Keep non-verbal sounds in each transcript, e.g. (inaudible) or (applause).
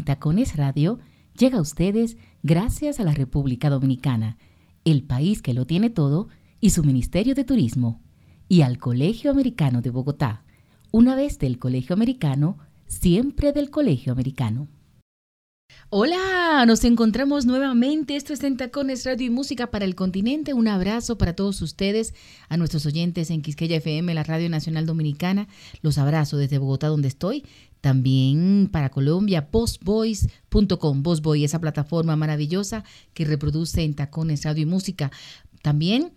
En Tacones Radio llega a ustedes gracias a la República Dominicana, el país que lo tiene todo, y su Ministerio de Turismo, y al Colegio Americano de Bogotá. Una vez del Colegio Americano, siempre del Colegio Americano. Hola, nos encontramos nuevamente. Esto es Tacones Radio y Música para el Continente. Un abrazo para todos ustedes, a nuestros oyentes en Quisqueya FM, la Radio Nacional Dominicana. Los abrazo desde Bogotá, donde estoy. También para Colombia, postboys.com, Postboy, esa plataforma maravillosa que reproduce en Tacones Radio y Música. También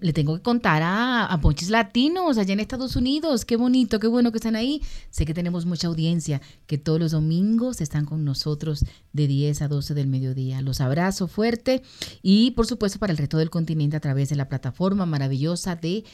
le tengo que contar a, a, Ponches Latinos allá en Estados Unidos. Qué bonito, qué bueno que están ahí. Sé que tenemos mucha audiencia, que todos los domingos están con nosotros de 10 a 12 del mediodía. Los abrazo fuerte y por supuesto para el resto del continente a través de la plataforma maravillosa de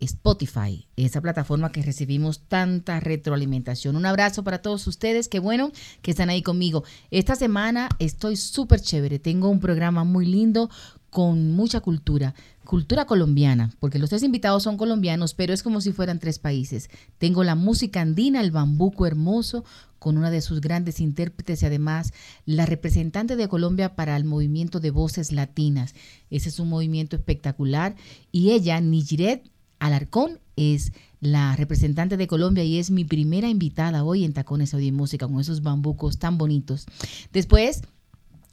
Spotify, esa plataforma que recibimos tanta retroalimentación. Un abrazo para todos ustedes, qué bueno que están ahí conmigo. Esta semana estoy súper chévere, tengo un programa muy lindo con mucha cultura, cultura colombiana, porque los tres invitados son colombianos, pero es como si fueran tres países. Tengo la música andina, el bambuco hermoso, con una de sus grandes intérpretes y además la representante de Colombia para el movimiento de voces latinas. Ese es un movimiento espectacular. Y ella, Nijiret Alarcón, es la representante de Colombia y es mi primera invitada hoy en Tacones Audio y Música con esos bambucos tan bonitos. Después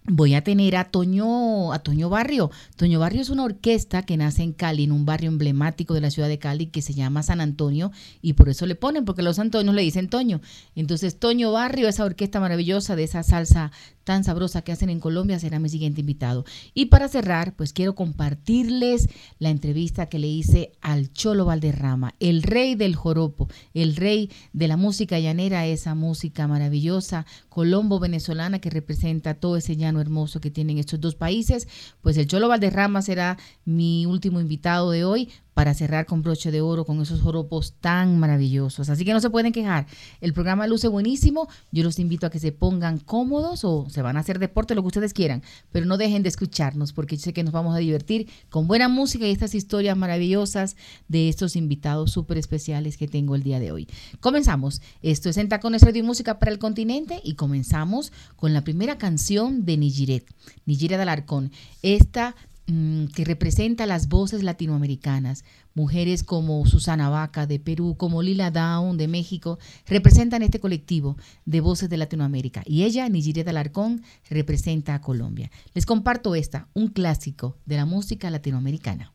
voy a tener a Toño, a Toño Barrio. Toño Barrio es una orquesta que nace en Cali, en un barrio emblemático de la ciudad de Cali que se llama San Antonio y por eso le ponen, porque los Antonios le dicen Toño. Entonces Toño Barrio, esa orquesta maravillosa de esa salsa tan sabrosa que hacen en Colombia, será mi siguiente invitado. Y para cerrar, pues quiero compartirles la entrevista que le hice al Cholo Valderrama, el rey del joropo, el rey de la música llanera, esa música maravillosa, colombo venezolana que representa todo ese llano hermoso que tienen estos dos países. Pues el Cholo Valderrama será mi último invitado de hoy para cerrar con broche de oro con esos joropos tan maravillosos. Así que no se pueden quejar. El programa luce buenísimo. Yo los invito a que se pongan cómodos o se van a hacer deporte, lo que ustedes quieran, pero no dejen de escucharnos porque yo sé que nos vamos a divertir con buena música y estas historias maravillosas de estos invitados súper especiales que tengo el día de hoy. Comenzamos. Esto es en Tacones Radio y Música para el Continente y comenzamos con la primera canción de Nijiret, Nijiret Alarcón. Esta Mm, que representa las voces latinoamericanas. Mujeres como Susana Vaca de Perú, como Lila Down de México, representan este colectivo de voces de Latinoamérica. Y ella, Nigireta Alarcón, representa a Colombia. Les comparto esta, un clásico de la música latinoamericana.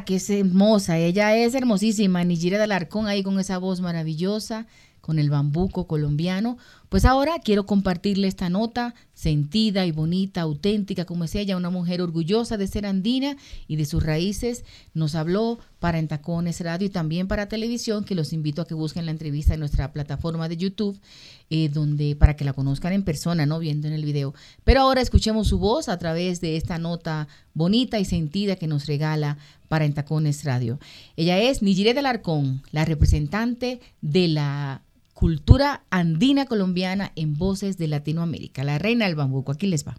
Que es hermosa. Ella es hermosísima. Nijire de Alarcón ahí con esa voz maravillosa, con el bambuco colombiano. Pues ahora quiero compartirle esta nota sentida y bonita, auténtica, como es ella, una mujer orgullosa de ser andina y de sus raíces. Nos habló para En Tacones Radio y también para televisión, que los invito a que busquen la entrevista en nuestra plataforma de YouTube, eh, donde para que la conozcan en persona, no viendo en el video. Pero ahora escuchemos su voz a través de esta nota bonita y sentida que nos regala para En Tacones Radio. Ella es Nijire del Arcón, la representante de la cultura andina colombiana en Voces de Latinoamérica, la reina del bambuco. Aquí les va.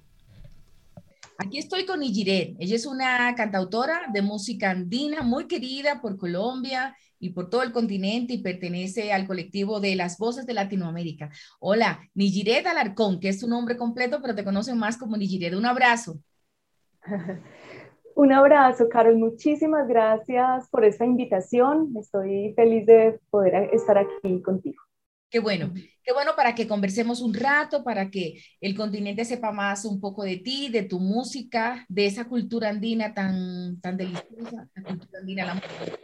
Aquí estoy con Ijiret. Ella es una cantautora de música andina muy querida por Colombia y por todo el continente y pertenece al colectivo de las voces de Latinoamérica. Hola, Nijiret Alarcón, que es tu nombre completo, pero te conocen más como Nijiret. Un abrazo. (laughs) Un abrazo, Carol. Muchísimas gracias por esta invitación. Estoy feliz de poder estar aquí contigo. Qué bueno, qué bueno para que conversemos un rato, para que el continente sepa más un poco de ti, de tu música, de esa cultura andina tan, tan deliciosa, la cultura andina, la música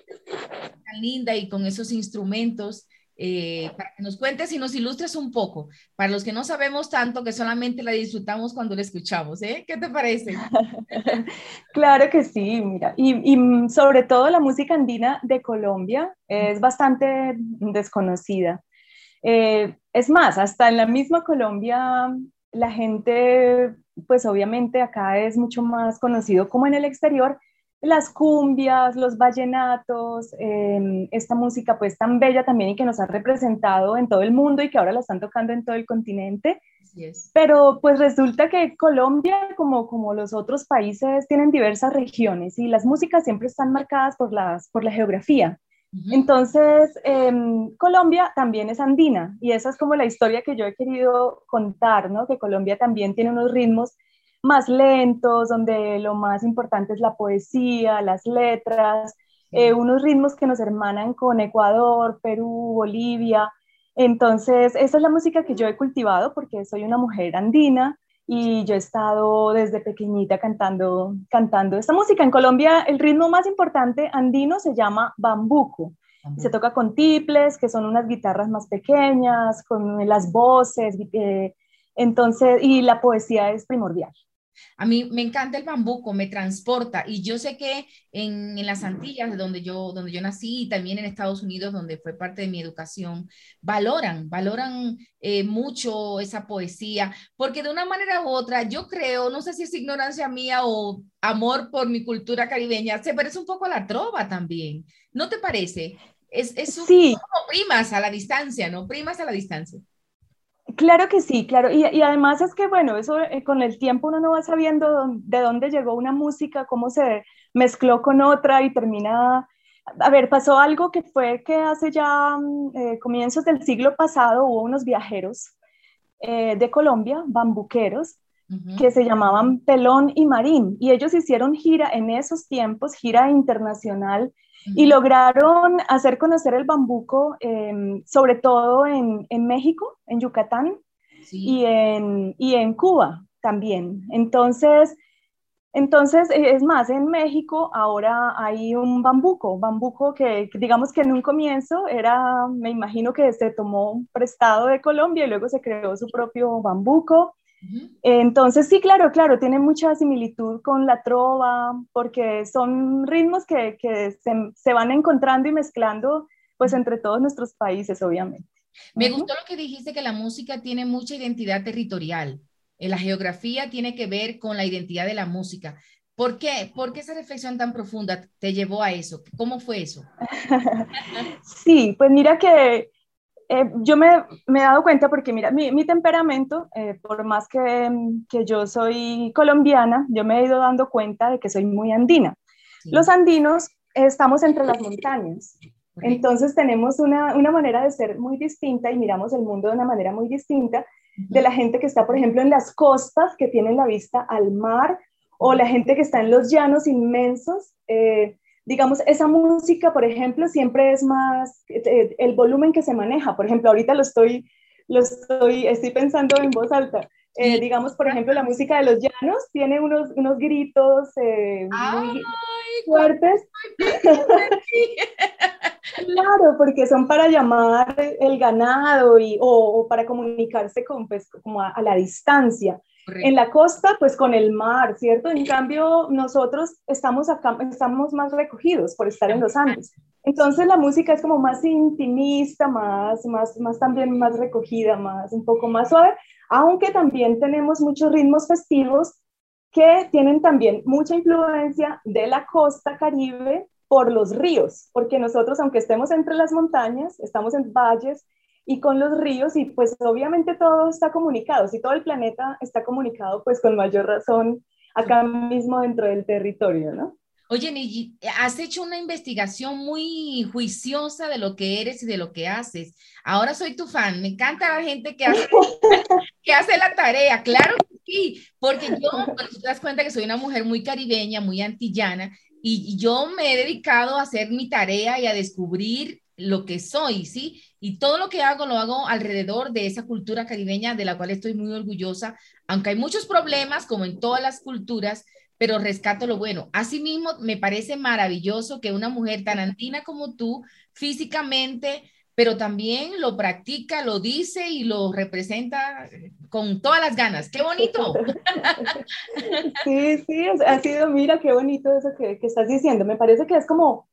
tan linda y con esos instrumentos. Eh, para que nos cuentes y nos ilustres un poco, para los que no sabemos tanto, que solamente la disfrutamos cuando la escuchamos, ¿eh? ¿Qué te parece? (laughs) claro que sí, mira, y, y sobre todo la música andina de Colombia es bastante desconocida. Eh, es más, hasta en la misma Colombia, la gente, pues obviamente acá es mucho más conocido como en el exterior, las cumbias, los vallenatos, eh, esta música pues tan bella también y que nos ha representado en todo el mundo y que ahora la están tocando en todo el continente. Pero pues resulta que Colombia, como, como los otros países, tienen diversas regiones y las músicas siempre están marcadas por, las, por la geografía. Entonces, em, Colombia también es andina y esa es como la historia que yo he querido contar, ¿no? Que Colombia también tiene unos ritmos más lentos, donde lo más importante es la poesía, las letras, eh, unos ritmos que nos hermanan con Ecuador, Perú, Bolivia. Entonces, esa es la música que yo he cultivado porque soy una mujer andina y yo he estado desde pequeñita cantando, cantando esta música. En Colombia el ritmo más importante andino se llama bambuco. Se toca con tiples, que son unas guitarras más pequeñas, con las voces, eh, entonces, y la poesía es primordial. A mí me encanta el bambuco, me transporta y yo sé que en, en, las Antillas, donde yo, donde yo nací, y también en Estados Unidos, donde fue parte de mi educación, valoran, valoran eh, mucho esa poesía, porque de una manera u otra, yo creo, no sé si es ignorancia mía o amor por mi cultura caribeña, se parece un poco a la trova también, ¿no te parece? Es, es un, sí. como primas a la distancia, ¿no? Primas a la distancia. Claro que sí, claro. Y, y, además es que, bueno, eso eh, con el tiempo uno no va sabiendo de dónde llegó una música, cómo se mezcló con otra y termina... A ver, pasó algo que fue que hace ya mm, eh, comienzos del siglo pasado hubo unos viajeros eh, de Colombia, bambuqueros, uh -huh. que se llamaban Pelón y Marín. Y ellos hicieron gira en esos tiempos, gira internacional y lograron hacer conocer el bambuco, eh, sobre todo en, en, México, en Yucatán sí. y, en, y en Cuba también. Entonces, Entonces, e, es más, en México ahora hay un bambuco, bambuco que digamos que en un comienzo era, me imagino que se tomó prestado de Colombia y luego se creó su propio bambuco. Entonces, sí, claro, claro, tiene mucha similitud con la trova, porque son ritmos que, que se, se, van encontrando y mezclando, pues, entre todos nuestros países, obviamente. Me gustó lo que dijiste, que la música tiene mucha identidad territorial. Eh, la geografía tiene que ver con la identidad de la música. ¿Por qué? ¿Por qué esa reflexión tan profunda te llevó a eso? ¿Cómo fue eso? (laughs) sí, pues mira que eh, yo me, me, he dado cuenta porque, mira, mi, mi temperamento, eh, por más que, que, yo soy colombiana, yo me he ido dando cuenta de que soy muy andina. Los andinos estamos entre las montañas. Entonces tenemos una, una, manera de ser muy distinta y miramos el mundo de una manera muy distinta de la gente que está, por ejemplo, en las costas, que tienen la vista al mar, o la gente que está en los llanos inmensos. Eh, digamos, esa música, por ejemplo, siempre es más eh, el volumen que se maneja. Por ejemplo, ahorita lo estoy, lo estoy, estoy pensando en voz alta. Eh, digamos, por ejemplo, la música de los llanos tiene unos, unos gritos muy fuertes. Claro, porque son para llamar el ganado y, o, para comunicarse con, pues, como a, la distancia. En la costa, pues con el mar, ¿cierto? En cambio, nosotros estamos acá, estamos más recogidos por estar en los Andes. Entonces la música es como más intimista, más, más, más también más recogida, más un poco más suave, aunque también tenemos muchos ritmos festivos que tienen también mucha influencia de la costa caribe por los ríos, porque nosotros, aunque estemos entre las montañas, estamos en valles y con los ríos y pues obviamente todo está comunicado, si todo el planeta está comunicado, pues con mayor razón acá mismo dentro del territorio, ¿no? Oye, Niji, has hecho una investigación muy juiciosa de lo que eres y de lo que haces. Ahora soy tu fan. Me encanta la gente que hace, (laughs) que hace la tarea. Claro que sí, porque yo, pues, te das cuenta que soy una mujer muy caribeña, muy antillana, y yo me he dedicado a hacer mi tarea y a descubrir lo que soy, ¿sí? Y todo lo que hago lo hago alrededor de esa cultura caribeña de la cual estoy muy orgullosa, aunque hay muchos problemas, como en todas las culturas, pero rescato lo bueno. Asimismo, me parece maravilloso que una mujer tan andina como tú, físicamente, pero también lo practica, lo dice y lo representa con todas las ganas. ¡Qué bonito! (laughs) (laughs) Sí, sí, ha sido, mira, qué bonito eso que, que estás diciendo. Me parece que es como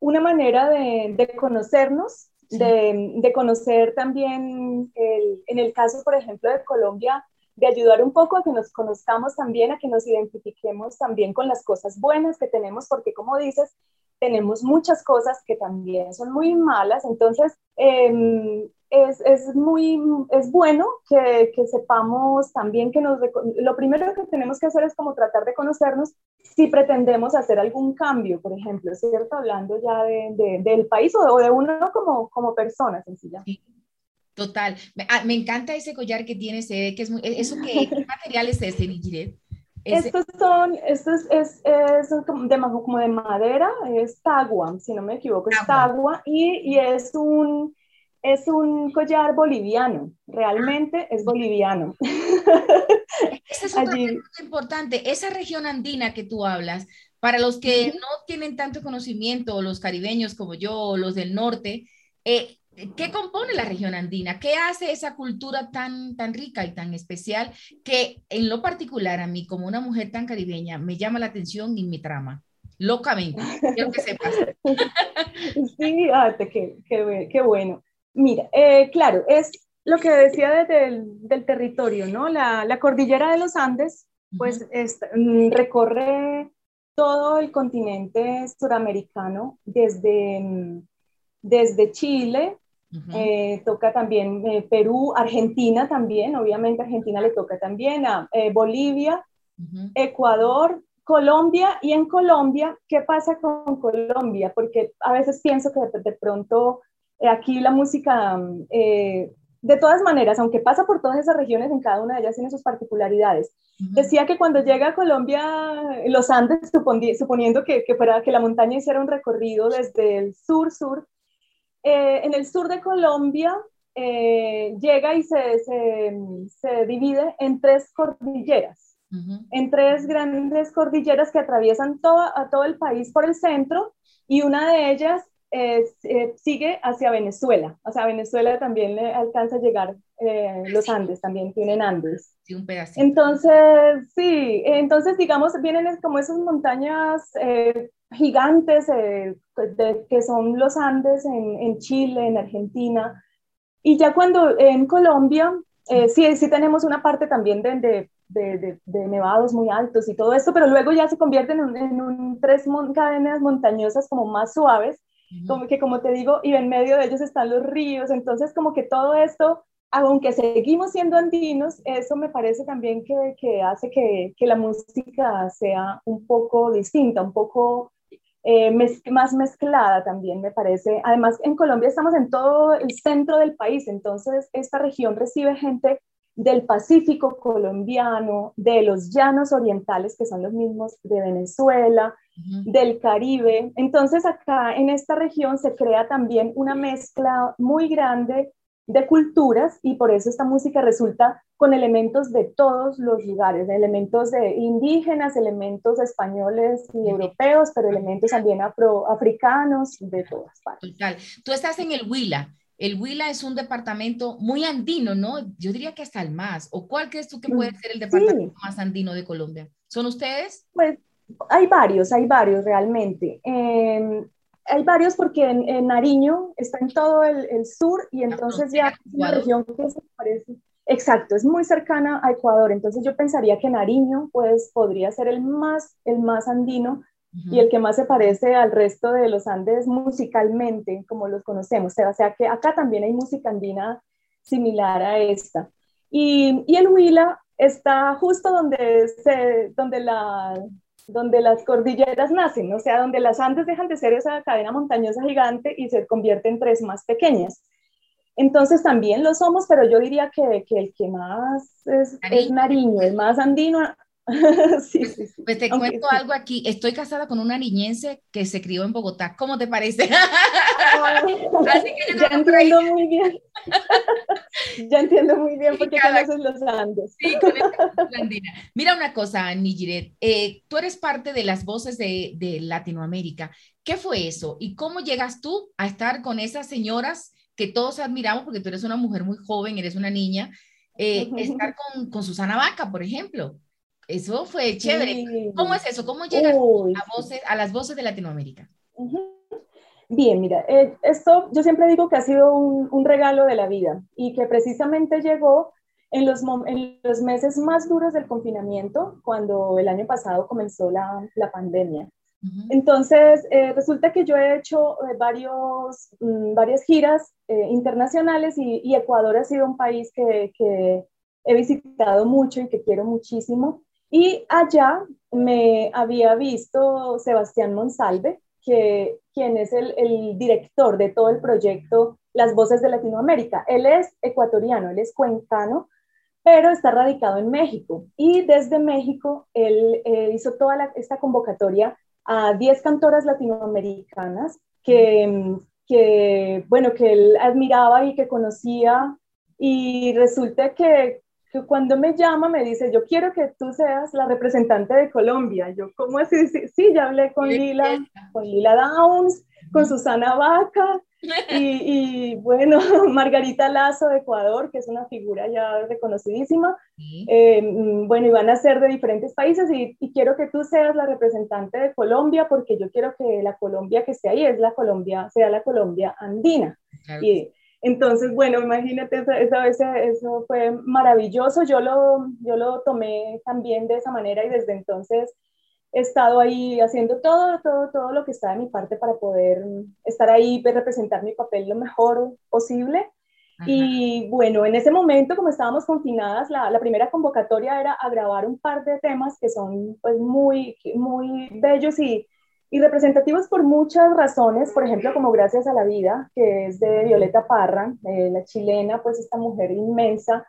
una manera de, de conocernos, de, de, conocer también, el, en el caso, por ejemplo, de Colombia, de ayudar un poco a que nos conozcamos también, a que nos identifiquemos también con las cosas buenas que tenemos, porque como dices, tenemos muchas cosas que también son muy malas, entonces eh, es, es, muy, es bueno que, que, sepamos también que nos, lo primero que tenemos que hacer es como tratar de conocernos si pretendemos hacer algún cambio, por ejemplo, ¿cierto? Hablando ya de, del país o de, uno como, como persona sencilla. Total. Me, ah, me, encanta ese collar que tienes, que es muy, e, ¿eso qué, qué (laughs) material es este, Nigiret? Estos son, esto es, es, es, como, de, como de madera, es tagua, si no me equivoco, es tagua, y, y es un, es un collar boliviano, realmente es boliviano. (laughs) Esa es otra importante, esa región andina que tú hablas, para los que no tienen tanto conocimiento, los caribeños como yo, los del norte, eh, ¿qué compone la región andina? ¿Qué hace esa cultura tan, tan rica y tan especial que en lo particular a mí, como una mujer tan caribeña, me llama la atención y me trama? Locamente, quiero que sepas. (laughs) Sí, ah, qué, qué, qué bueno. Mira, eh, claro, es lo que decía desde del territorio, ¿no? La, la, cordillera de los Andes, pues mm, recorre todo el continente suramericano, desde, mm, desde Chile, eh, toca también eh, Perú, Argentina también, obviamente Argentina le toca también a Bolivia, Ecuador, Colombia, y en Colombia, ¿qué pasa con Colombia? Porque a veces pienso que de pronto aquí la música, eh, de todas maneras, aunque pasa por todas esas regiones, en cada una de ellas tiene sus particularidades. Decía que cuando llega a Colombia, los Andes, suponiendo que, que, fuera, que la montaña hiciera un recorrido desde el sur-sur, eh, en el sur de Colombia llega y se, se, se, divide en tres cordilleras. en tres grandes cordilleras que atraviesan todo, a todo el país por el centro y una de ellas eh, sigue hacia Venezuela. O sea, Venezuela también le alcanza a llegar eh, los Andes, también tienen Andes. Sí, un pedacito. Entonces, sí, entonces digamos, vienen como esas montañas eh, gigantes pues, que son los Andes en, en, Chile, en Argentina. Y ya cuando en Colombia, sí, sí tenemos una parte también de, de, de, nevados muy altos y todo esto, pero luego ya se convierten en, en un, tres cadenas montañosas como más suaves como que como te digo, y en medio de ellos están los ríos, entonces como que todo esto, aunque seguimos siendo andinos, eso me parece también que, que hace que, que, la música sea un poco distinta, un poco eh, más mezclada también, me parece. Además, en Colombia estamos en todo el centro del país, entonces esta región recibe gente del Pacífico colombiano, de los llanos orientales, que son los mismos de Venezuela, del Caribe. Entonces acá en esta región se crea también una mezcla muy grande de culturas y por eso esta música resulta con elementos de todos los lugares, elementos de indígenas, elementos españoles y europeos, pero elementos también afroafricanos de todas partes. Total. Tú estás en el Huila. El Huila es un departamento muy andino, ¿no? Yo diría que hasta el más. ¿O cuál crees tú que puede mm, ser el departamento más andino de Colombia? ¿Son ustedes? Pues hay varios, hay varios realmente. Em, hay varios porque en, Nariño está en todo el, sur y entonces ya es una región que se parece. Exacto, es muy cercana a Ecuador, entonces yo pensaría que Nariño pues podría ser el más, el más andino y el que más se parece al resto de los Andes musicalmente, como los conocemos. O sea que acá también hay música andina similar a esta. Y, y el Huila está justo donde, se, donde la, donde las cordilleras nacen, o sea, donde las Andes dejan de ser esa cadena montañosa gigante y se convierten en tres más pequeñas. Entonces también lo somos, pero yo diría que, que el que más es, es Nariño, el más andino, (laughs) sí, sí, sí. Pues te cuento algo aquí. Estoy casada con una niñense que se crió en Bogotá. ¿Cómo te parece? Así que (laughs) ya entiendo muy bien. ya entiendo muy bien por qué conoces los Andes. Sí, andina. Mira una cosa, Nigiret. Eh, tú eres parte de las voces de, de Latinoamérica. ¿Qué fue eso? ¿Y cómo llegas tú a estar con esas señoras que todos admiramos porque tú eres una mujer muy joven, eres una niña? Eh, estar con, con Susana Vaca, por ejemplo. Eso fue chévere. ¿Cómo es eso? ¿Cómo llegas a, las voces de Latinoamérica? Bien, mira, eh, esto yo siempre digo que ha sido un, regalo de la vida y que precisamente llegó en los, en los meses más duros del confinamiento, cuando el año pasado comenzó la, la pandemia. Entonces, eh, resulta que yo he hecho eh, varios, mm, varias giras internacionales y, y, Ecuador ha sido un país que, que he visitado mucho y que quiero muchísimo. Y allá me había visto Sebastián Monsalve, que, quien es el, director de todo el proyecto Las Voces de Latinoamérica. Él es ecuatoriano, él es cuencano, pero está radicado en México. Y desde México, él eh, hizo toda esta convocatoria a 10 cantoras latinoamericanas que, que, bueno, que él admiraba y que conocía. Y resulta que cuando me llama me dice, yo quiero que tú seas la representante de Colombia. Yo, ¿cómo así? Sí, sí ya hablé con Lila, con Lila Downs, con Susana Vaca y, (laughs) y, bueno, (laughs) Margarita Lazo de Ecuador, que es una figura ya reconocidísima. Eh, mm, bueno, y van a ser de diferentes países y, y, quiero que tú seas la representante de Colombia porque yo quiero que la Colombia que esté ahí es la Colombia, sea la Colombia andina. Y, entonces, bueno, imagínate, esa, vez eso fue maravilloso. Yo lo, yo lo tomé también de esa manera y desde entonces he estado ahí haciendo todo, todo, todo lo que está de mi parte para poder estar ahí, pues, representar mi papel lo mejor posible. Y bueno, en ese momento, como estábamos confinadas, la, la, primera convocatoria era a grabar un par de temas que son pues muy, muy bellos y, y representativos por muchas razones, por ejemplo, como Gracias a la Vida, que es de Violeta Parra, eh, la chilena, pues esta mujer inmensa,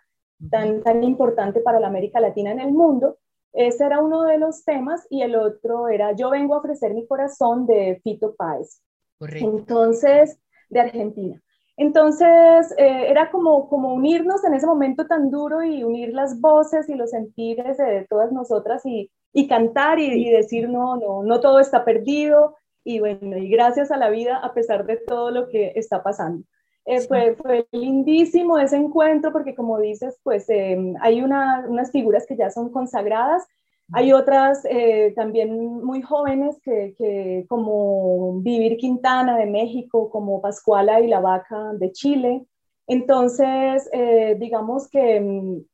tan, tan importante para la América Latina en el mundo. Ese era uno de los temas y el otro era Yo vengo a ofrecer mi corazón de Fito Páez. Correcto. Entonces, de Argentina. Entonces, eh, era como, como unirnos en ese momento tan duro y unir las voces y los sentires de, todas nosotras y, y cantar y, y, decir, no, no, no todo está perdido. Y bueno, y gracias a la vida a pesar de todo lo que está pasando. Eh, fue, fue, lindísimo ese encuentro porque como dices, pues em, hay una, unas figuras que ya son consagradas, hay otras eh, también muy jóvenes que, que, como Vivir Quintana de México, como Pascuala y la Vaca de Chile. Entonces, eh, digamos que em,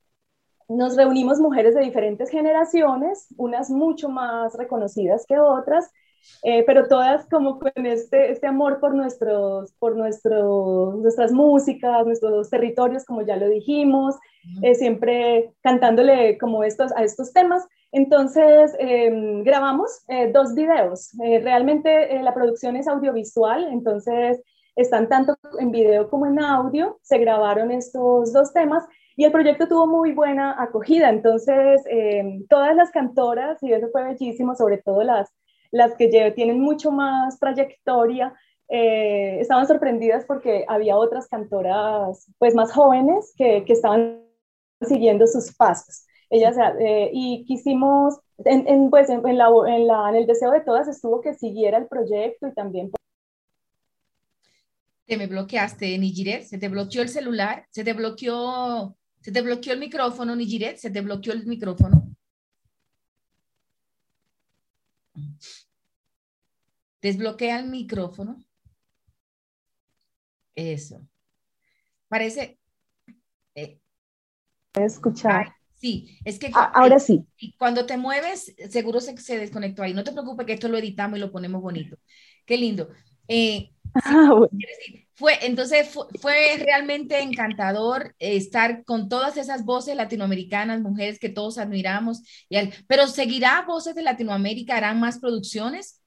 nos reunimos mujeres de diferentes generaciones, unas mucho más reconocidas que otras, eh, pero todas como con este, este amor por, nuestros, por nuestros, nuestras músicas, nuestros territorios, como ya lo dijimos, eh, siempre cantándole como estos, a estos temas. Entonces, em, grabamos eh, dos videos. realmente la producción es audiovisual, entonces están tanto en video como en audio. Se grabaron estos dos temas y el proyecto tuvo muy buena acogida. Entonces, em, todas las cantoras, y eso fue bellísimo, sobre todo las las que tienen mucho más trayectoria, eh, estaban sorprendidas porque había otras cantoras pues más jóvenes que, que estaban siguiendo sus pasos. Ellas, eh, y quisimos, en, pues, en, la, en, la, en, el deseo de todas estuvo que siguiera el proyecto y también... Te me bloqueaste, Nijiret, se te bloqueó el celular, se te bloqueó, se te bloqueó el micrófono, Nijiret, se te bloqueó el micrófono. Desbloquea el micrófono. Eso. Parece... Eh, escuchar. sí, es que... Ah, ahora sí. Cuando te mueves, seguro se, se desconectó ahí. No te preocupes que esto lo editamos y lo ponemos bonito. Qué lindo. Eh, ah, fue, entonces fue, realmente encantador estar con todas esas voces latinoamericanas, mujeres que todos admiramos, y pero ¿seguirá Voces de Latinoamérica? ¿Harán más producciones?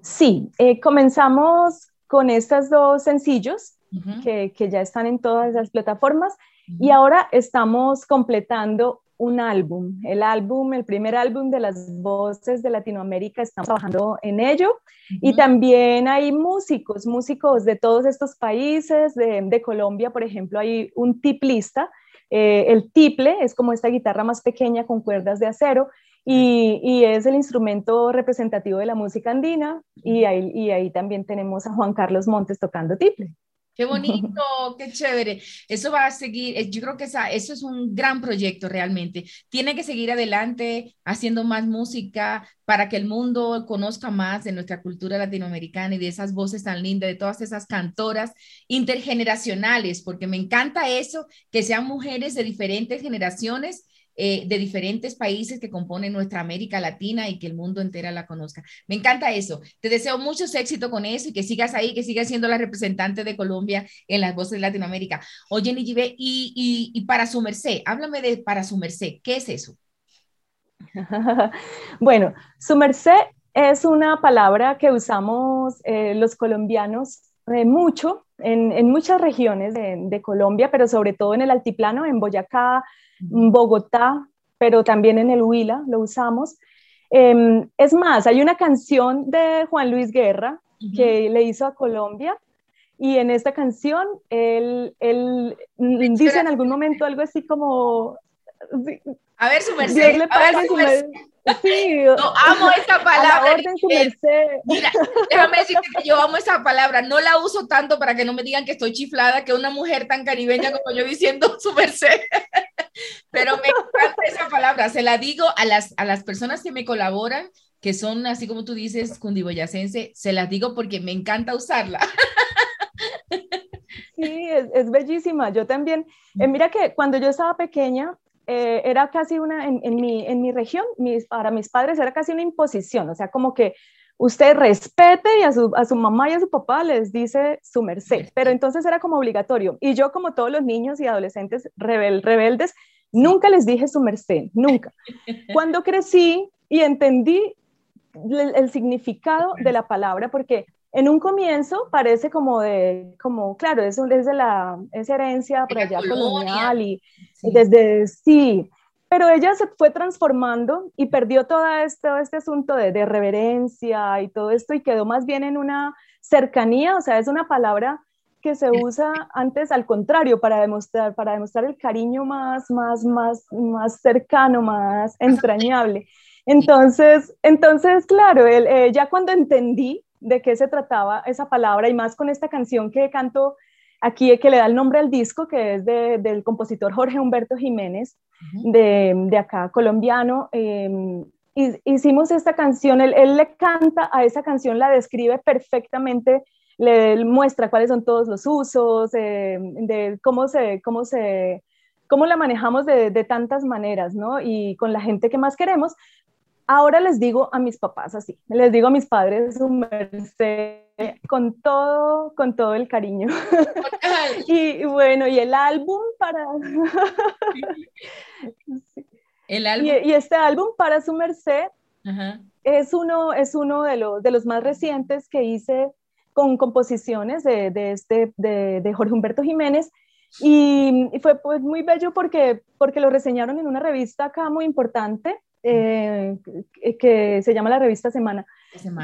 Sí, eh, comenzamos con estos dos sencillos que, ya están en todas las plataformas y ahora estamos completando un álbum. El álbum, el primer álbum de las voces de Latinoamérica, estamos trabajando en ello. Y también hay músicos, músicos de todos estos países, de, Colombia, por ejemplo, hay un tiplista. Eh, el tiple es como esta guitarra más pequeña con cuerdas de acero y, es el instrumento representativo de la música andina y ahí, y ahí también tenemos a Juan Carlos Montes tocando tiple. Qué (laughs) bonito, qué chévere. Eso va a seguir, eh, yo creo que esa, eso es un gran proyecto realmente. Tiene que seguir adelante haciendo más música para que el mundo conozca más de nuestra cultura latinoamericana y de esas voces tan lindas, de todas esas cantoras intergeneracionales, porque me encanta eso, que sean mujeres de diferentes generaciones eh, de diferentes países que componen nuestra América Latina y que el mundo entera la conozca. Me encanta eso. Te deseo mucho éxito con eso y que sigas ahí, que sigas siendo la representante de Colombia en las voces de Latinoamérica. Oye, Nijibe, y, y, y para su merced, háblame de para su merced, ¿qué es eso? (laughs) bueno, su merced es una palabra que usamos eh, los colombianos eh, mucho en, en, muchas regiones de, de, Colombia, pero sobre todo en el altiplano, en Boyacá, Bogotá, pero también en el Huila lo usamos. Em, es más, hay una canción de Juan Luis Guerra que le hizo a Colombia y en esta canción él, él dice en algún momento algo así como... A ver, su merced. a ver, su merced. Sí, (laughs) no, amo esta palabra. Orden, su merced. Mira, déjame decirte que yo amo esa palabra. No la uso tanto para que no me digan que estoy chiflada, que una mujer tan caribeña como yo diciendo su merced. Pero me encanta esa palabra. Se la digo a las, a las personas que me colaboran, que son así como tú dices, cundiboyacense, se las digo porque me encanta usarla. Sí, es, es bellísima. Yo también, eh, mira que cuando yo estaba pequeña, eh, era casi una, en, en, mi, en mi región, mis, para mis padres era casi una imposición, o sea, como que usted respete y a su, a su mamá y a su papá les dice su merced, pero entonces era como obligatorio. Y yo, como todos los niños y adolescentes rebel, rebeldes, nunca les dije su merced, nunca. (laughs) Cuando crecí y entendí el, el significado de la palabra, porque en un comienzo parece como de, como, claro, es, es de la, es herencia por allá colonial y desde, sí, pero ella se fue transformando y perdió todo este, este asunto de, de, reverencia y todo esto y quedó más bien en una cercanía, o sea, es una palabra que se usa antes al contrario para demostrar, para demostrar el cariño más, más, más, más cercano, más entrañable. Entonces, entonces claro, eh, ya cuando entendí de qué se trataba esa palabra y más con esta canción que canto aquí, que le da el nombre al disco, que es del compositor Jorge Humberto Jiménez, de, de, acá, colombiano, em, hicimos esta canción, él, él, le canta a esa canción, la describe perfectamente le muestra cuáles son todos los usos, eh, de cómo se, cómo se, cómo la manejamos de, de, tantas maneras, ¿no? Y con la gente que más queremos. Ahora les digo a mis papás así, les digo a mis padres su merced con todo, con todo el cariño. (laughs) y, bueno, y el álbum para... (laughs) el álbum. Y, este álbum para su merced es uno, es uno de, los, de los más recientes que hice con composiciones de, de este, de, de, Jorge Humberto Jiménez. Y, fue pues, muy bello porque, porque lo reseñaron en una revista acá muy importante, eh, que se llama la revista Semana,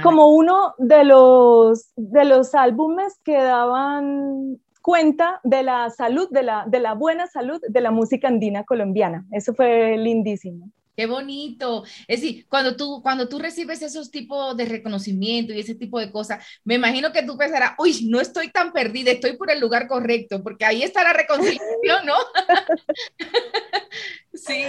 como uno de los, de los álbumes que daban cuenta de la salud, de la, de la buena salud de la música andina colombiana. Eso fue lindísimo. Qué bonito. Es decir, cuando tú, cuando tú recibes esos tipos de reconocimiento y ese tipo de cosas, me imagino que tú pensarás, uy, no estoy tan perdida, estoy por el lugar correcto, porque ahí está la reconciliación, ¿no? (laughs) sí.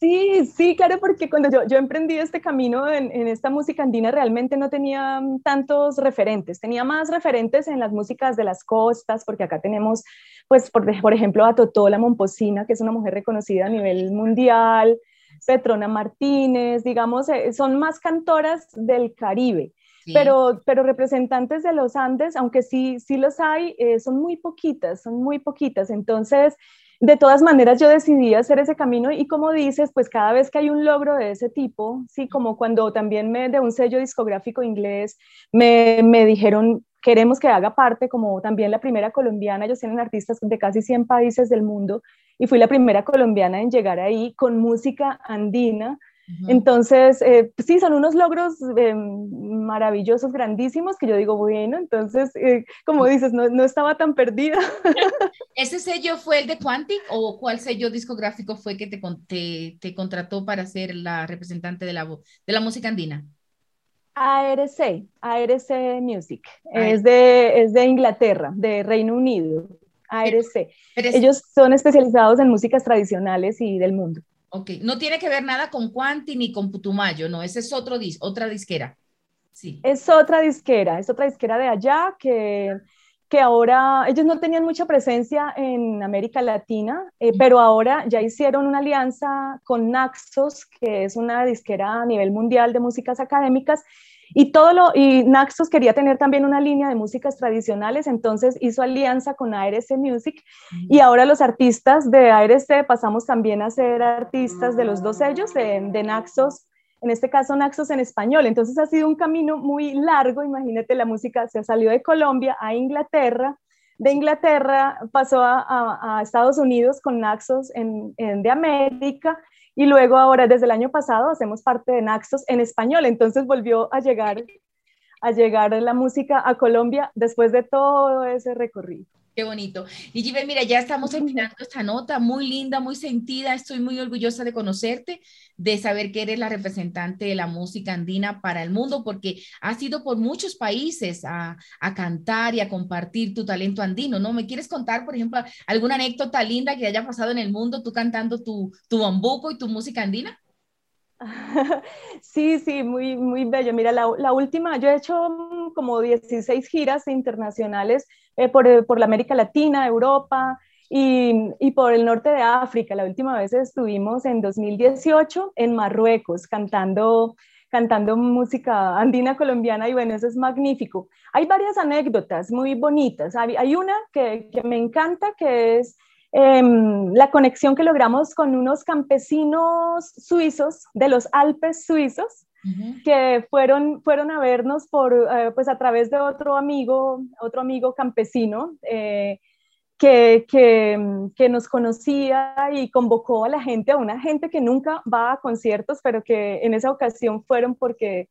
Sí, sí, claro, porque cuando yo, yo emprendí este camino en, en, esta música andina, realmente no tenía tantos referentes, tenía más referentes en las músicas de las costas, porque acá tenemos, pues, por, por ejemplo, a Totola Momposina, que es una mujer reconocida a nivel mundial, Petrona Martínez, digamos, eh, son más cantoras del Caribe. Pero, pero representantes de los Andes, aunque sí, sí los hay, eh, son muy poquitas, son muy poquitas. Entonces, de todas maneras, yo decidí hacer ese camino y como dices, pues cada vez que hay un logro de ese tipo, sí, como cuando también me, de un sello discográfico inglés me, me dijeron, queremos que haga parte, como también la primera colombiana, ellos tienen artistas de casi 100 países del mundo, y fui la primera colombiana en llegar ahí con música andina. Entonces, eh, sí, son unos logros eh, maravillosos, grandísimos, que yo digo, bueno, entonces, eh, como dices, no, no, estaba tan perdida. (laughs) ¿Ese sello fue el de Quantic o cuál sello discográfico fue que te, te, te contrató para ser la representante de la, de la música andina? ARC, ARC Music, es de, es de Inglaterra, de Reino Unido. ARC. Ellos son especializados en músicas tradicionales y del mundo. Ok, no tiene que ver nada con Quanti ni con Putumayo, no, ese es otro dis otra disquera. Sí. Es otra disquera, es otra disquera de allá que, que ahora, ellos no tenían mucha presencia en América Latina, eh, pero ahora ya hicieron una alianza con Naxos, que es una disquera a nivel mundial de músicas académicas, y todo lo, y Naxos quería tener también una línea de músicas tradicionales, entonces hizo alianza con ARC Music y ahora los artistas de ARC pasamos también a ser artistas de los dos sellos, de, de Naxos, en este caso Naxos en español. Entonces ha sido un camino muy largo, imagínate, la música se salió de Colombia a Inglaterra, de Inglaterra pasó a, a, Estados Unidos con Naxos en, en, de América y luego ahora, desde el año pasado, hacemos parte de Naxos en español. Entonces volvió a llegar, a llegar la música a Colombia después de todo ese recorrido. Qué bonito. Y Giver, mira, ya estamos terminando esta nota, muy linda, muy sentida. Estoy muy orgullosa de conocerte, de saber que eres la representante de la música andina para el mundo, porque has ido por muchos países a, a cantar y a compartir tu talento andino, ¿no? ¿Me quieres contar, por ejemplo, alguna anécdota linda que haya pasado en el mundo, tú cantando tu, tu bambuco y tu música andina? (laughs) Sí, sí, muy, muy bello. Mira, la, última, yo he hecho como 16 giras internacionales eh, por, eh, por, la América Latina, Europa y, y, por el norte de África. La última vez estuvimos en 2018 en Marruecos cantando, cantando música andina colombiana y bueno, eso es magnífico. Hay varias anécdotas muy bonitas. Hay, hay una que, que me encanta que es Em, la conexión que logramos con unos campesinos suizos de los Alpes suizos, que fueron, fueron a vernos por, eh, pues a través de otro amigo, otro amigo campesino, eh, que, que, que, nos conocía y convocó a la gente, a una gente que nunca va a conciertos, pero que en esa ocasión fueron porque,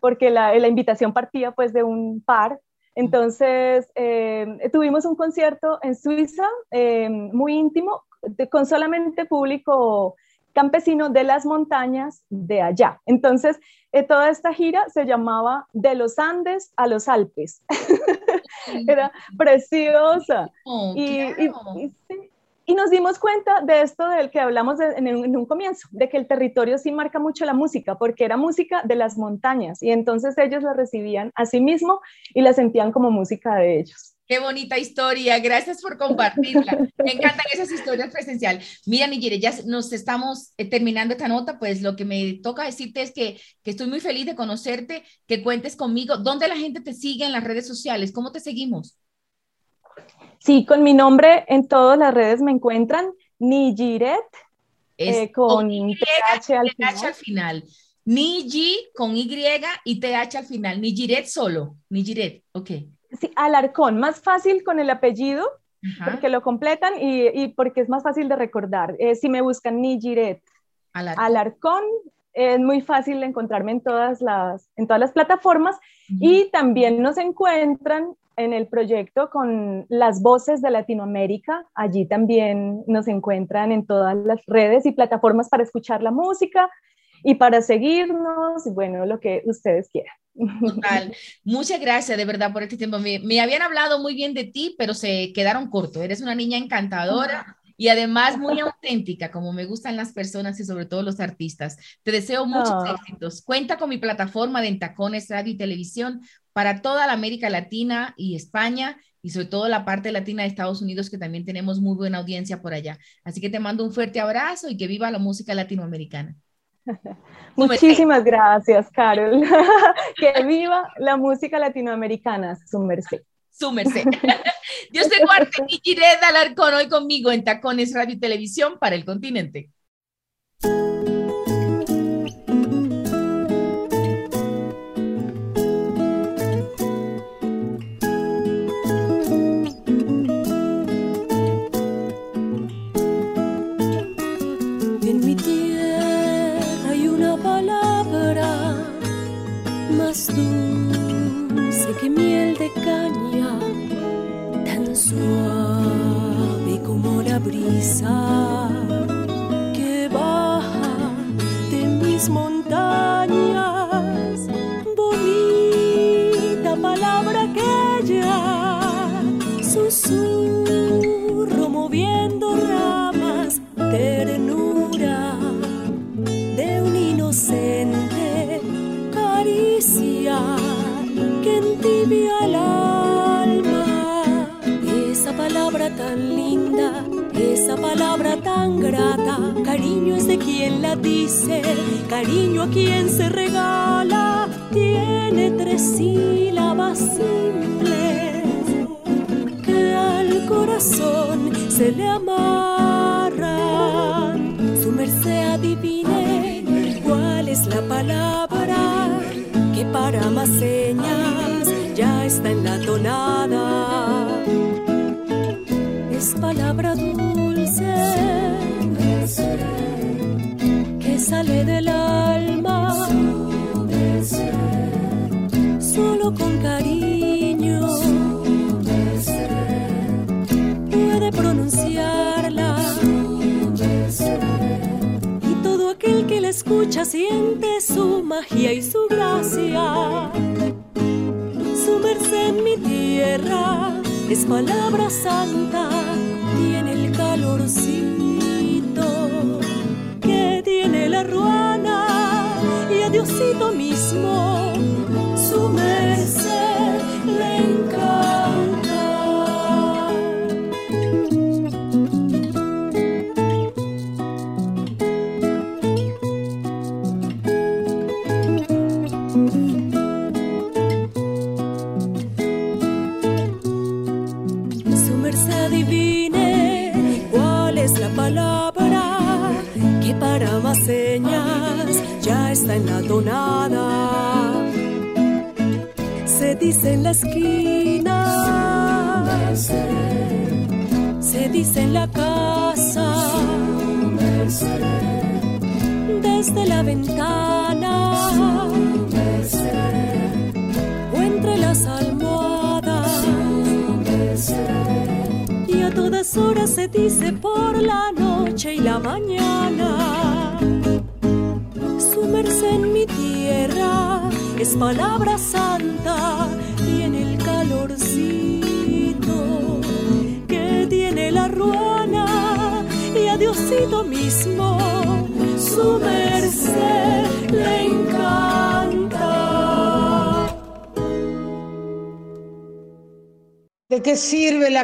porque la, la invitación partía pues de un par Entonces, eh, tuvimos un concierto en Suiza eh, muy íntimo, con solamente público campesino de las montañas de allá. Entonces, eh, toda esta gira se llamaba De los Andes a los Alpes. (laughs) Era preciosa. Oh, y, y sí, y nos dimos cuenta de esto del que hablamos de- en, un, en un comienzo, de que el territorio sí marca mucho la música, porque era música de las montañas y entonces ellos la recibían a sí mismo y la sentían como música de ellos. Qué bonita historia, gracias por compartirla. Me encantan esas historias presencial. Mira, Nigire, ya nos estamos eh, terminando esta nota, pues lo que me toca decirte es que, que estoy muy feliz de conocerte, que cuentes conmigo. ¿Dónde la gente te sigue en las redes sociales? ¿Cómo te seguimos? Sí, con mi nombre en todas las redes me encuentran Nijiret Es eh, con Y, TH al TH al final. Niji con Y y TH al final. Nijiret solo. Nijiret, ok. Sí, Alarcón, más fácil con el apellido Ajá. porque lo completan y, y porque es más fácil de recordar. Eh, si me buscan Nijiret Alarcón. Alarcón, es muy fácil encontrarme en todas las, en todas las plataformas y también nos encuentran en el proyecto con las voces de Latinoamérica. Allí también nos encuentran en todas las redes y plataformas para escuchar la música y para seguirnos, bueno, lo que ustedes quieran. Total. Muchas gracias de verdad por este tiempo. Me, me habían hablado muy bien de ti, pero se quedaron cortos. Eres una niña encantadora y además muy (laughs) auténtica, como me gustan las personas y sobre todo los artistas. Te deseo muchos Ah. éxitos. Cuenta con mi plataforma de Entacones Radio y Televisión para toda la América Latina y España y sobre todo la parte latina de Estados Unidos, que también tenemos muy buena audiencia por allá. Así que te mando un fuerte abrazo y que viva la música latinoamericana. (laughs) Muchísimas gracias, Carol. (laughs) que viva la música latinoamericana, su merced. Su merced. Dios te guarde, Nijiret Alarcón, hoy conmigo en Tacones Radio y Televisión para el continente.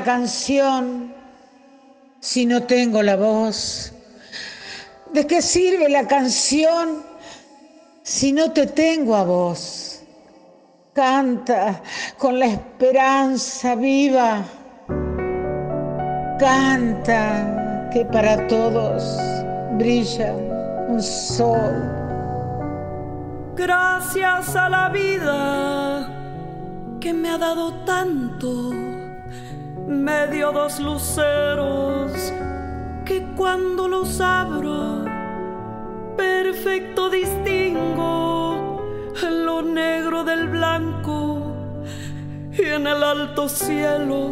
Canción si no tengo la voz? ¿De qué sirve la canción si no te tengo a vos? Canta con la esperanza viva. Canta que para todos brilla un sol. Gracias a la vida que me ha dado tanto, me dio dos luceros que cuando los abro, perfecto distingo lo negro del blanco y en el alto cielo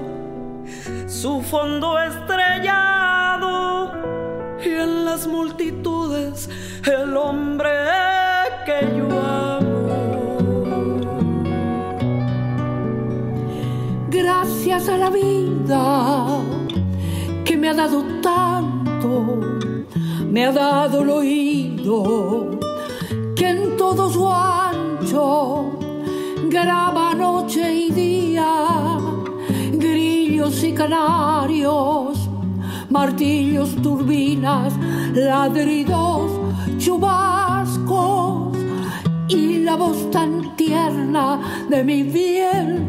su fondo estrellado y en las multitudes el hombre que yo Gracias a la vida que me ha dado tanto, me ha dado el oído que en todo su ancho graba noche y día, grillos y canarios martillos, turbinas, ladridos, chubascos y la voz tan tierna de mi bien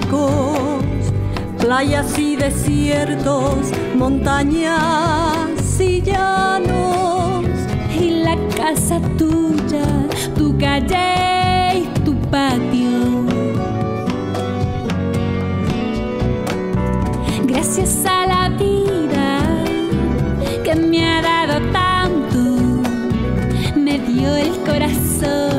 playas y desiertos, montañas y llanos, y la casa tuya, tu calle y tu patio. Gracias a la vida que me ha dado tanto, me dio el corazón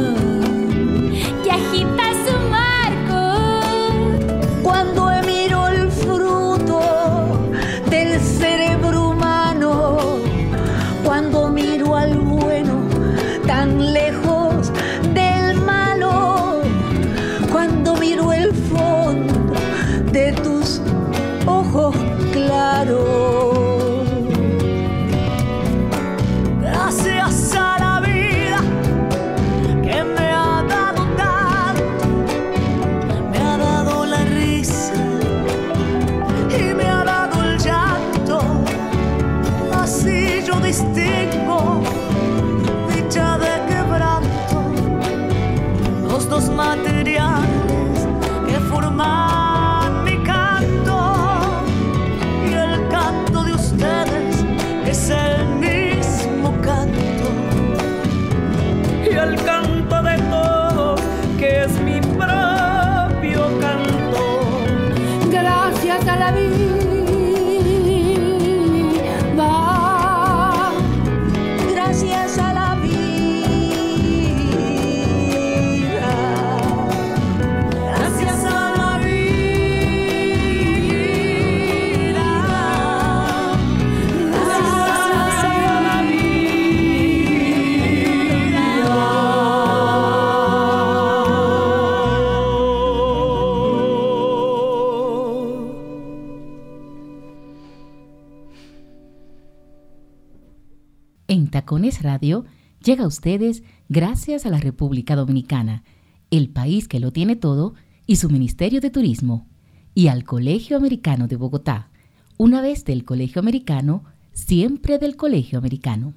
Llega a ustedes gracias a la República Dominicana, el país que lo tiene todo, y su Ministerio de Turismo, y al Colegio Americano de Bogotá. Una vez del Colegio Americano, siempre del Colegio Americano.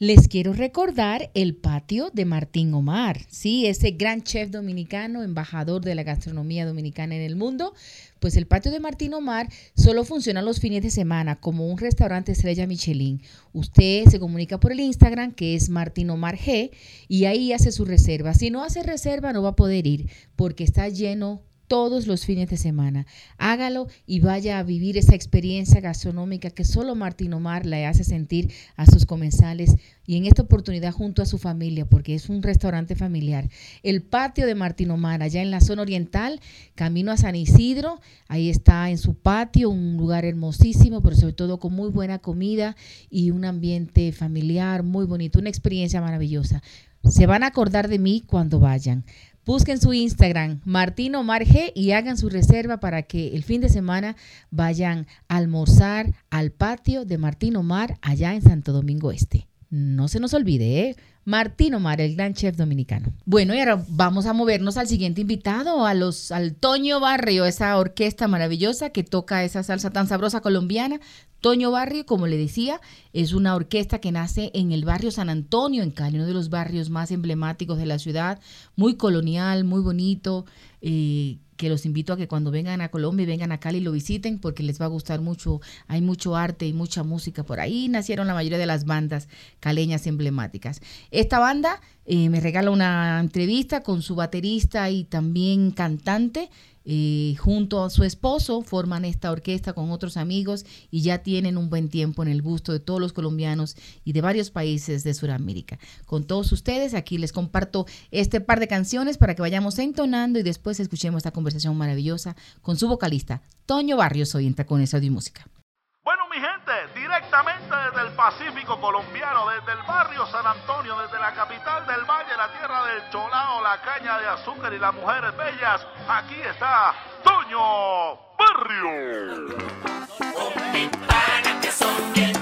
Les quiero recordar el patio de Martín Omar, sí, ese gran chef dominicano, embajador de la gastronomía dominicana en el mundo. Pues el patio de Martín Omar solo funciona los fines de semana como un restaurante estrella Michelin. Usted se comunica por el Instagram que es Martín Omar G y ahí hace su reserva. Si no hace reserva no va a poder ir porque está lleno todos los fines de semana. Hágalo y vaya a vivir esa experiencia gastronómica que solo Martín Omar le hace sentir a sus comensales y en esta oportunidad junto a su familia, porque es un restaurante familiar. El patio de Martín Omar, allá en la zona oriental, camino a San Isidro, ahí está en su patio, un lugar hermosísimo, pero sobre todo con muy buena comida y un ambiente familiar muy bonito, una experiencia maravillosa. Se van a acordar de mí cuando vayan. Busquen su Instagram, Martín Omar G, y hagan su reserva para que el fin de semana vayan a almorzar al patio de Martín Omar allá en Santo Domingo Este. No se nos olvide, ¿eh? Martín Omar, el gran chef dominicano. Bueno, y ahora vamos a movernos al siguiente invitado, a los, al Toño Barrio, esa orquesta maravillosa que toca esa salsa tan sabrosa colombiana. Toño Barrio, como le decía, es una orquesta que nace en el barrio San Antonio, en Cali, uno de los barrios más emblemáticos de la ciudad, muy colonial, muy bonito. Eh, que los invito a que cuando vengan a Colombia y vengan a Cali lo visiten porque les va a gustar mucho. Hay mucho arte y mucha música por ahí. Nacieron la mayoría de las bandas caleñas emblemáticas. Esta banda eh, me regala una entrevista con su baterista y también cantante eh, junto a su esposo forman esta orquesta con otros amigos y ya tienen un buen tiempo en el gusto de todos los colombianos y de varios países de Sudamérica. Con todos ustedes, aquí les comparto este par de canciones para que vayamos entonando y después escuchemos esta conversación maravillosa con su vocalista, Toño Barrios, hoy en Tacones Radio y Música. Mi gente, directamente desde el Pacífico colombiano, desde el barrio San Antonio, desde la capital del valle, la tierra del cholao, la caña de azúcar y las mujeres bellas, aquí está Toño Barrio. ya,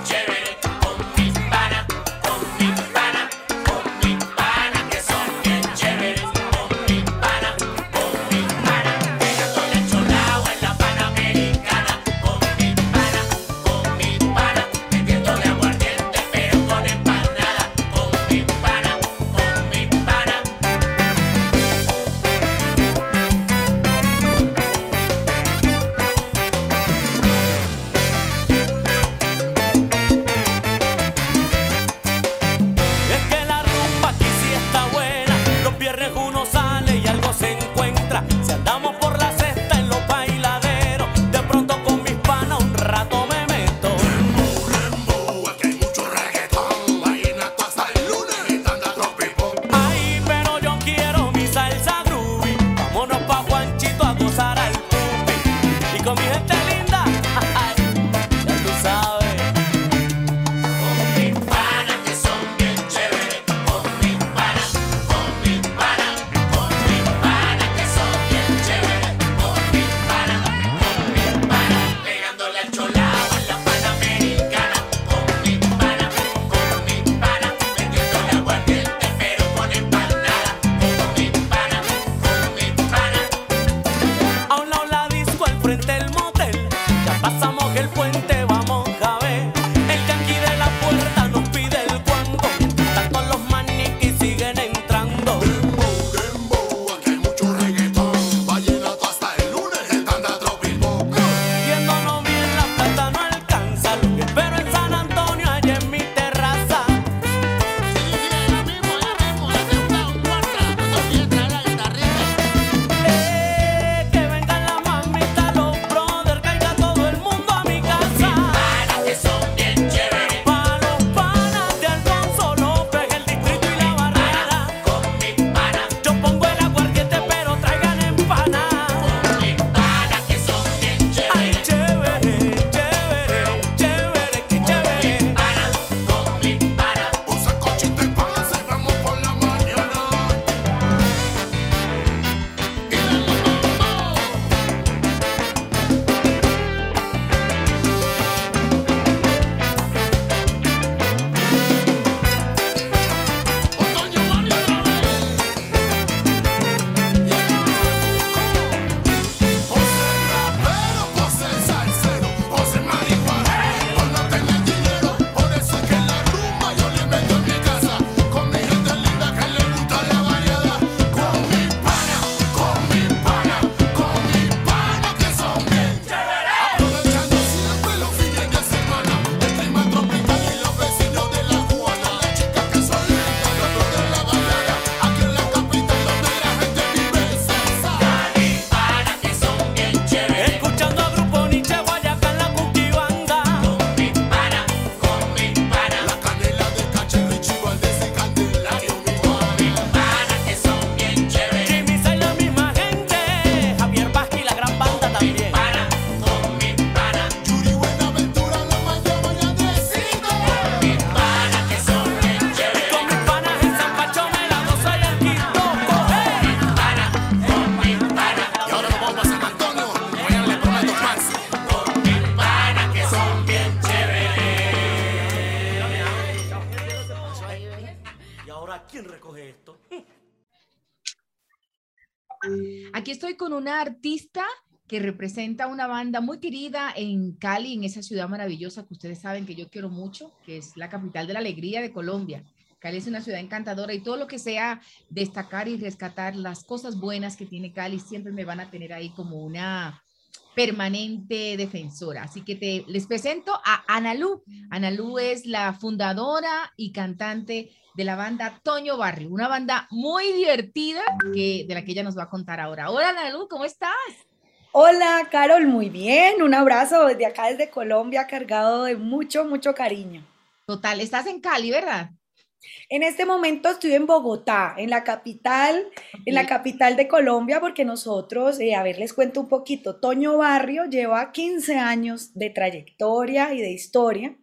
una artista que representa una banda muy querida en Cali, en esa ciudad maravillosa que ustedes saben que yo quiero mucho, que es la capital de la alegría de Colombia. Cali es una ciudad encantadora y todo lo que sea destacar y rescatar las cosas buenas que tiene Cali siempre me van a tener ahí como una permanente defensora. Así que te, les presento a Analú. Analú es la fundadora y cantante de la banda Toño Barrio, una banda muy divertida que, de la que ella nos va a contar ahora. Hola Analú, ¿cómo estás? Hola, Carol, muy bien. Un abrazo desde acá, desde Colombia, cargado de mucho, mucho cariño. Total, estás en Cali, ¿verdad? En este momento estoy en Bogotá, en la capital, en la capital de Colombia, porque nosotros, eh, a ver, les cuento un poquito. Toño Barrio lleva 15 años de trayectoria y de historia.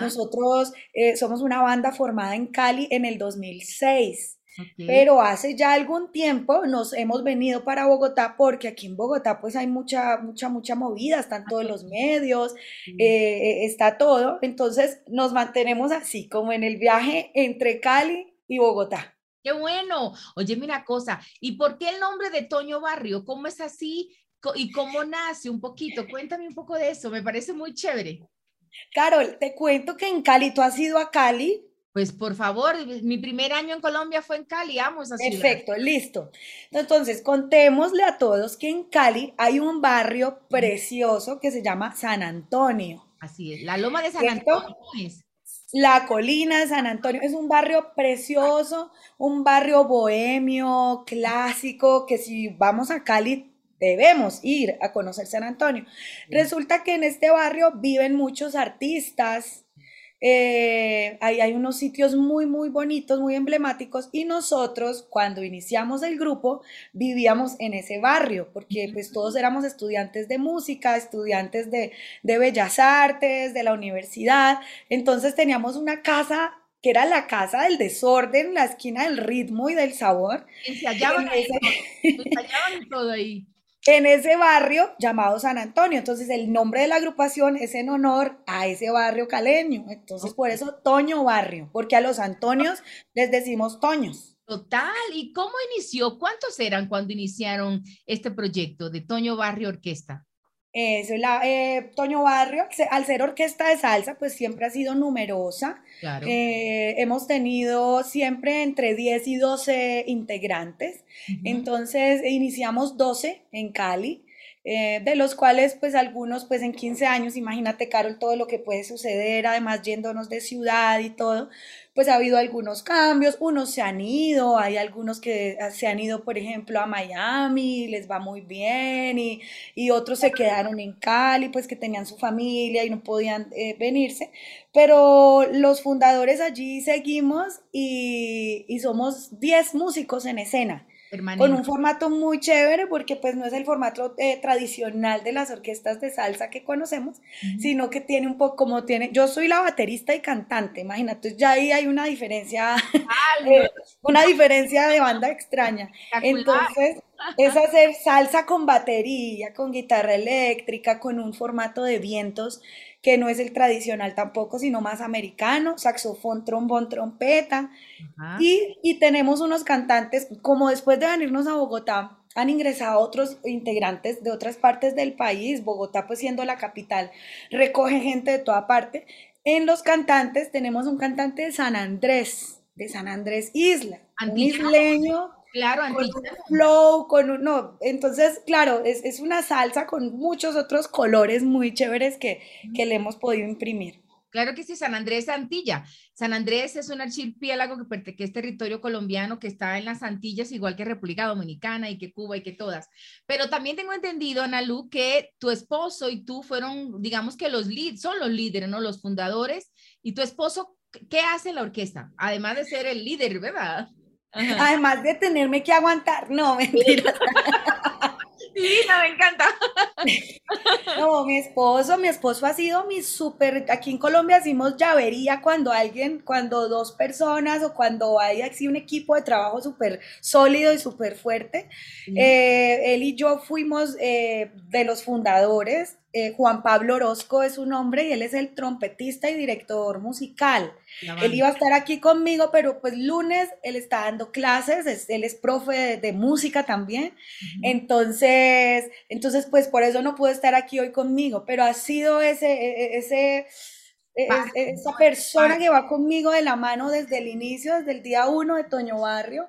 Nosotros eh, somos una banda formada en Cali en el 2006. Pero hace ya algún tiempo nos hemos venido para Bogotá porque aquí en Bogotá pues hay mucha, mucha, mucha movida, están todos los medios, eh, está todo. Entonces nos mantenemos así, como en el viaje entre Cali y Bogotá. Qué bueno. Oye, mira cosa, ¿y por qué el nombre de Toño Barrio? ¿Cómo es así? ¿Y cómo nace un poquito? Cuéntame un poco de eso, me parece muy chévere. Carol, te cuento que en Cali, tú has ido a Cali, pues por favor, mi primer año en Colombia fue en Cali, amo esa ciudad. Perfecto, listo. Entonces, contémosle a todos que en Cali hay un barrio precioso que se llama San Antonio. Así es, la Loma de San Antonio La colina de San Antonio es un barrio precioso, un barrio bohemio, clásico, que si vamos a Cali debemos ir a conocer San Antonio. Resulta que en este barrio viven muchos artistas, eh, ahí hay unos sitios muy, muy bonitos, muy emblemáticos y nosotros cuando iniciamos el grupo vivíamos en ese barrio porque pues todos éramos estudiantes de música, estudiantes de, de bellas artes, de la universidad, entonces teníamos una casa que era la casa del desorden, la esquina del ritmo y del sabor. Y se hallaban, todo ahí en ese barrio llamado San Antonio. Entonces el nombre de la agrupación es en honor a ese barrio caleño. Entonces por eso Toño Barrio, porque a los Antonios les decimos Toños. Total. ¿Y cómo inició? ¿Cuántos eran cuando iniciaron este proyecto de Toño Barrio Orquesta? Eso, la, eh, Toño Barrio, al ser orquesta de salsa, pues siempre ha sido numerosa. Eh, hemos tenido siempre entre 10 y 12 integrantes. Entonces, iniciamos 12 en Cali. Eh, de los cuales pues algunos pues en 15 años, imagínate Carol todo lo que puede suceder, además yéndonos de ciudad y todo, pues ha habido algunos cambios, unos se han ido, hay algunos que ah, se han ido, por ejemplo, a Miami, les va muy bien, y, y otros se quedaron en Cali, pues que tenían su familia y no podían eh, venirse, pero los fundadores allí seguimos y, y somos 10 músicos en escena con un formato muy chévere porque pues no es el formato eh, tradicional de las orquestas de salsa que conocemos, sino que tiene un poco como tiene, yo soy la baterista y cantante, imagínate, ya ahí hay una diferencia, (laughs) eh, una diferencia de banda extraña. Entonces, es hacer salsa con batería, con guitarra eléctrica, con un formato de vientos que no es el tradicional tampoco, sino más americano, saxofón, trombón, trompeta. Y, tenemos unos cantantes, como después de venirnos a Bogotá, han ingresado otros integrantes de otras partes del país, Bogotá pues siendo la capital, recoge gente de toda parte. En los cantantes tenemos un cantante de San Andrés, de San Andrés Isla, un isleño Claro, con un flow, con un, no, entonces, claro, es, una salsa con muchos otros colores muy chéveres que, que le hemos podido imprimir. Claro que sí, San Andrés Antilla. San Andrés es un archipiélago que pertenece es territorio colombiano que está en las Antillas, igual que República Dominicana y que Cuba y que todas. Pero también tengo entendido, Analu, que tu esposo y tú fueron, digamos que los lead, son los líderes, ¿no? Los fundadores. Y tu esposo, ¿qué hace la orquesta? Además de ser el líder, ¿verdad? Además de tenerme que aguantar. No, (laughs) mentira. Sí, me encanta. (laughs) No, mi esposo, mi esposo ha sido mi súper, aquí en Colombia decimos llavería cuando alguien, cuando dos personas o cuando hay así un equipo de trabajo súper sólido y súper fuerte. Eh, él y yo fuimos eh, de los fundadores eh, Juan Pablo Orozco es su nombre y él es el trompetista y director musical. Él iba a estar aquí conmigo, pero pues lunes él está dando clases, él es profe de, música también. Entonces, entonces pues por eso no pudo estar aquí hoy conmigo, pero ha sido ese, e, e, ese, e, esa persona que va conmigo de la mano desde el inicio, desde el día uno de Toño Barrio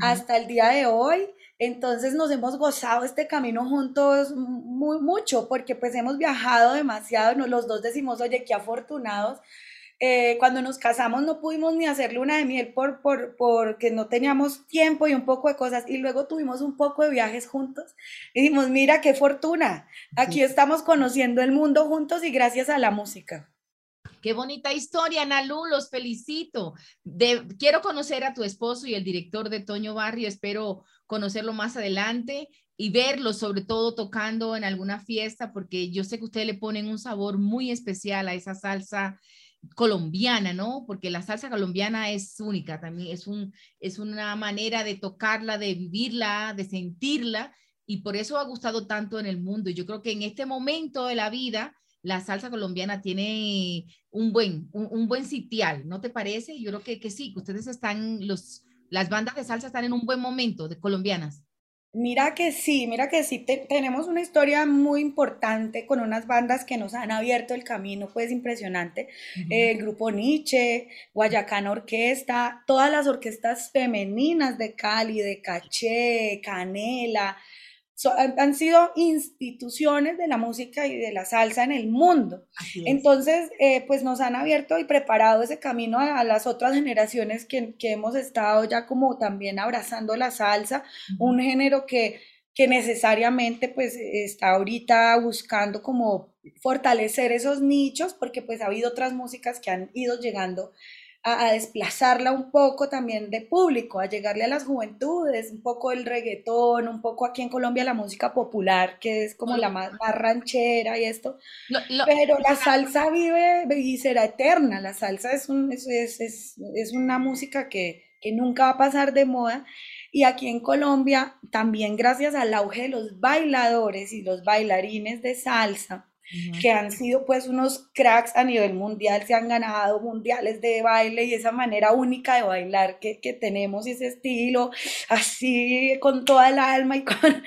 hasta el día de hoy. Entonces nos hemos gozado este camino juntos muy mucho porque pues hemos viajado demasiado, los dos decimos, oye, qué afortunados. Eh, cuando nos casamos no pudimos ni hacer luna de miel por, por, porque no teníamos tiempo y un poco de cosas y luego tuvimos un poco de viajes juntos y dijimos, mira qué fortuna, aquí estamos conociendo el mundo juntos y gracias a la música. Qué bonita historia, Nalu, los felicito. De, quiero conocer a tu esposo y el director de Toño Barrio, espero conocerlo más adelante y verlo, sobre todo tocando en alguna fiesta, porque yo sé que ustedes le ponen un sabor muy especial a esa salsa colombiana, ¿no? Porque la salsa colombiana es única, también es, un, es una manera de tocarla, de vivirla, de sentirla, y por eso ha gustado tanto en el mundo. Yo creo que en este momento de la vida, la salsa colombiana tiene un buen, un, buen sitial, ¿no te parece? Yo creo que, que sí, que ustedes están, los, las bandas de salsa están en un buen momento de colombianas. Mira que sí, mira que sí, tenemos una historia muy importante con unas bandas que nos han abierto el camino, pues impresionante. el grupo Nietzsche, Guayacán Orquesta, todas las orquestas femeninas de Cali, de Caché, Canela, han sido instituciones de la música y de la salsa en el mundo. Entonces, eh, pues nos han abierto y preparado ese camino a, las otras generaciones que, hemos estado ya como también abrazando la salsa, un género que, que necesariamente pues está ahorita buscando como fortalecer esos nichos, porque pues ha habido otras músicas que han ido llegando a, desplazarla un poco también de público, a llegarle a las juventudes, un poco el reggaetón, un poco aquí en Colombia la música popular, que es como la más, ranchera y esto. Pero la salsa vive y será eterna, la salsa es, un, es, es, es una música que, que nunca va a pasar de moda. Y aquí en Colombia, también gracias al auge de los bailadores y los bailarines de salsa, que han sido pues unos cracks a nivel mundial, se han ganado mundiales de baile y esa manera única de bailar que, que tenemos y ese estilo así con toda el alma y (laughs) con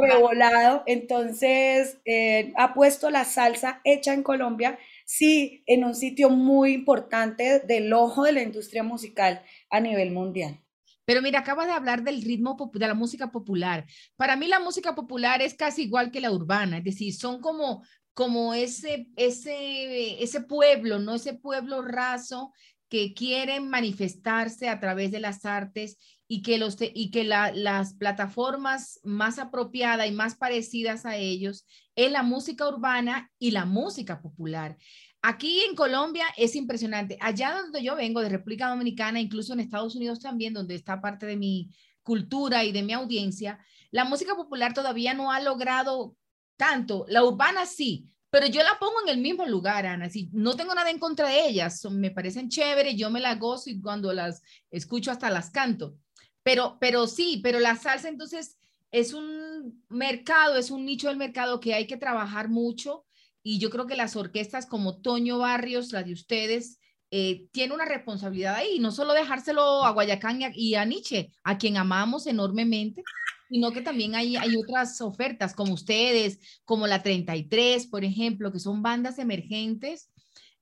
revolado. Entonces eh, ha puesto la salsa hecha en Colombia, sí, en un sitio muy importante del ojo de la industria musical a nivel mundial. Pero mira, acabas de hablar del ritmo de la música popular. Para mí la música popular es casi igual que la urbana, es decir, son como como ese, ese, ese pueblo, ¿no? Ese pueblo raso que quiere manifestarse a través de las artes y que, los, y que las plataformas más apropiadas y más parecidas a ellos es la música urbana y la música popular. Aquí en Colombia es impresionante. Allá donde yo vengo, de República Dominicana, incluso en Estados Unidos también, donde está parte de mi cultura y de mi audiencia, la música popular todavía no ha logrado tanto, la urbana sí, pero yo la pongo en el mismo lugar, Ana. Si no tengo nada en contra de ellas, me parecen chéveres, yo me las gozo y cuando las escucho hasta las canto. Pero, pero sí, pero la salsa entonces es un mercado, es un nicho del mercado que hay que trabajar mucho y yo creo que las orquestas como Toño Barrios, la de ustedes, eh, tiene una responsabilidad ahí, no solo dejárselo a Guayacán y a Nietzsche, a quien amamos enormemente, sino que también hay, hay otras ofertas como ustedes, como la 33, por ejemplo, que son bandas emergentes,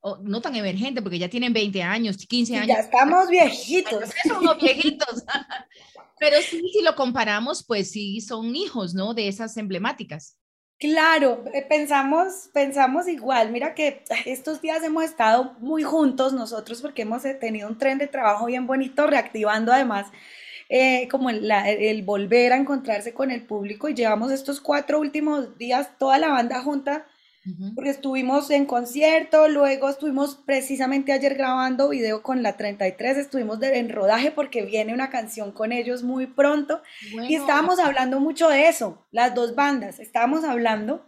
o no tan emergentes porque ya tienen 20 años, 15 años. Ya estamos viejitos. Son unos (laughs) viejitos. (laughs) Pero sí, si lo comparamos, pues sí, son hijos, ¿no? De esas emblemáticas. Claro, eh, pensamos, pensamos igual. Mira que estos días hemos estado muy juntos nosotros porque hemos eh, tenido un tren de trabajo bien bonito, reactivando además eh, como el, el, volver a encontrarse con el público y llevamos estos cuatro últimos días toda la banda junta porque estuvimos en concierto, luego estuvimos precisamente ayer grabando video con la 33, estuvimos en rodaje porque viene una canción con ellos muy pronto. Y estábamos hablando mucho de eso, las dos bandas, estábamos hablando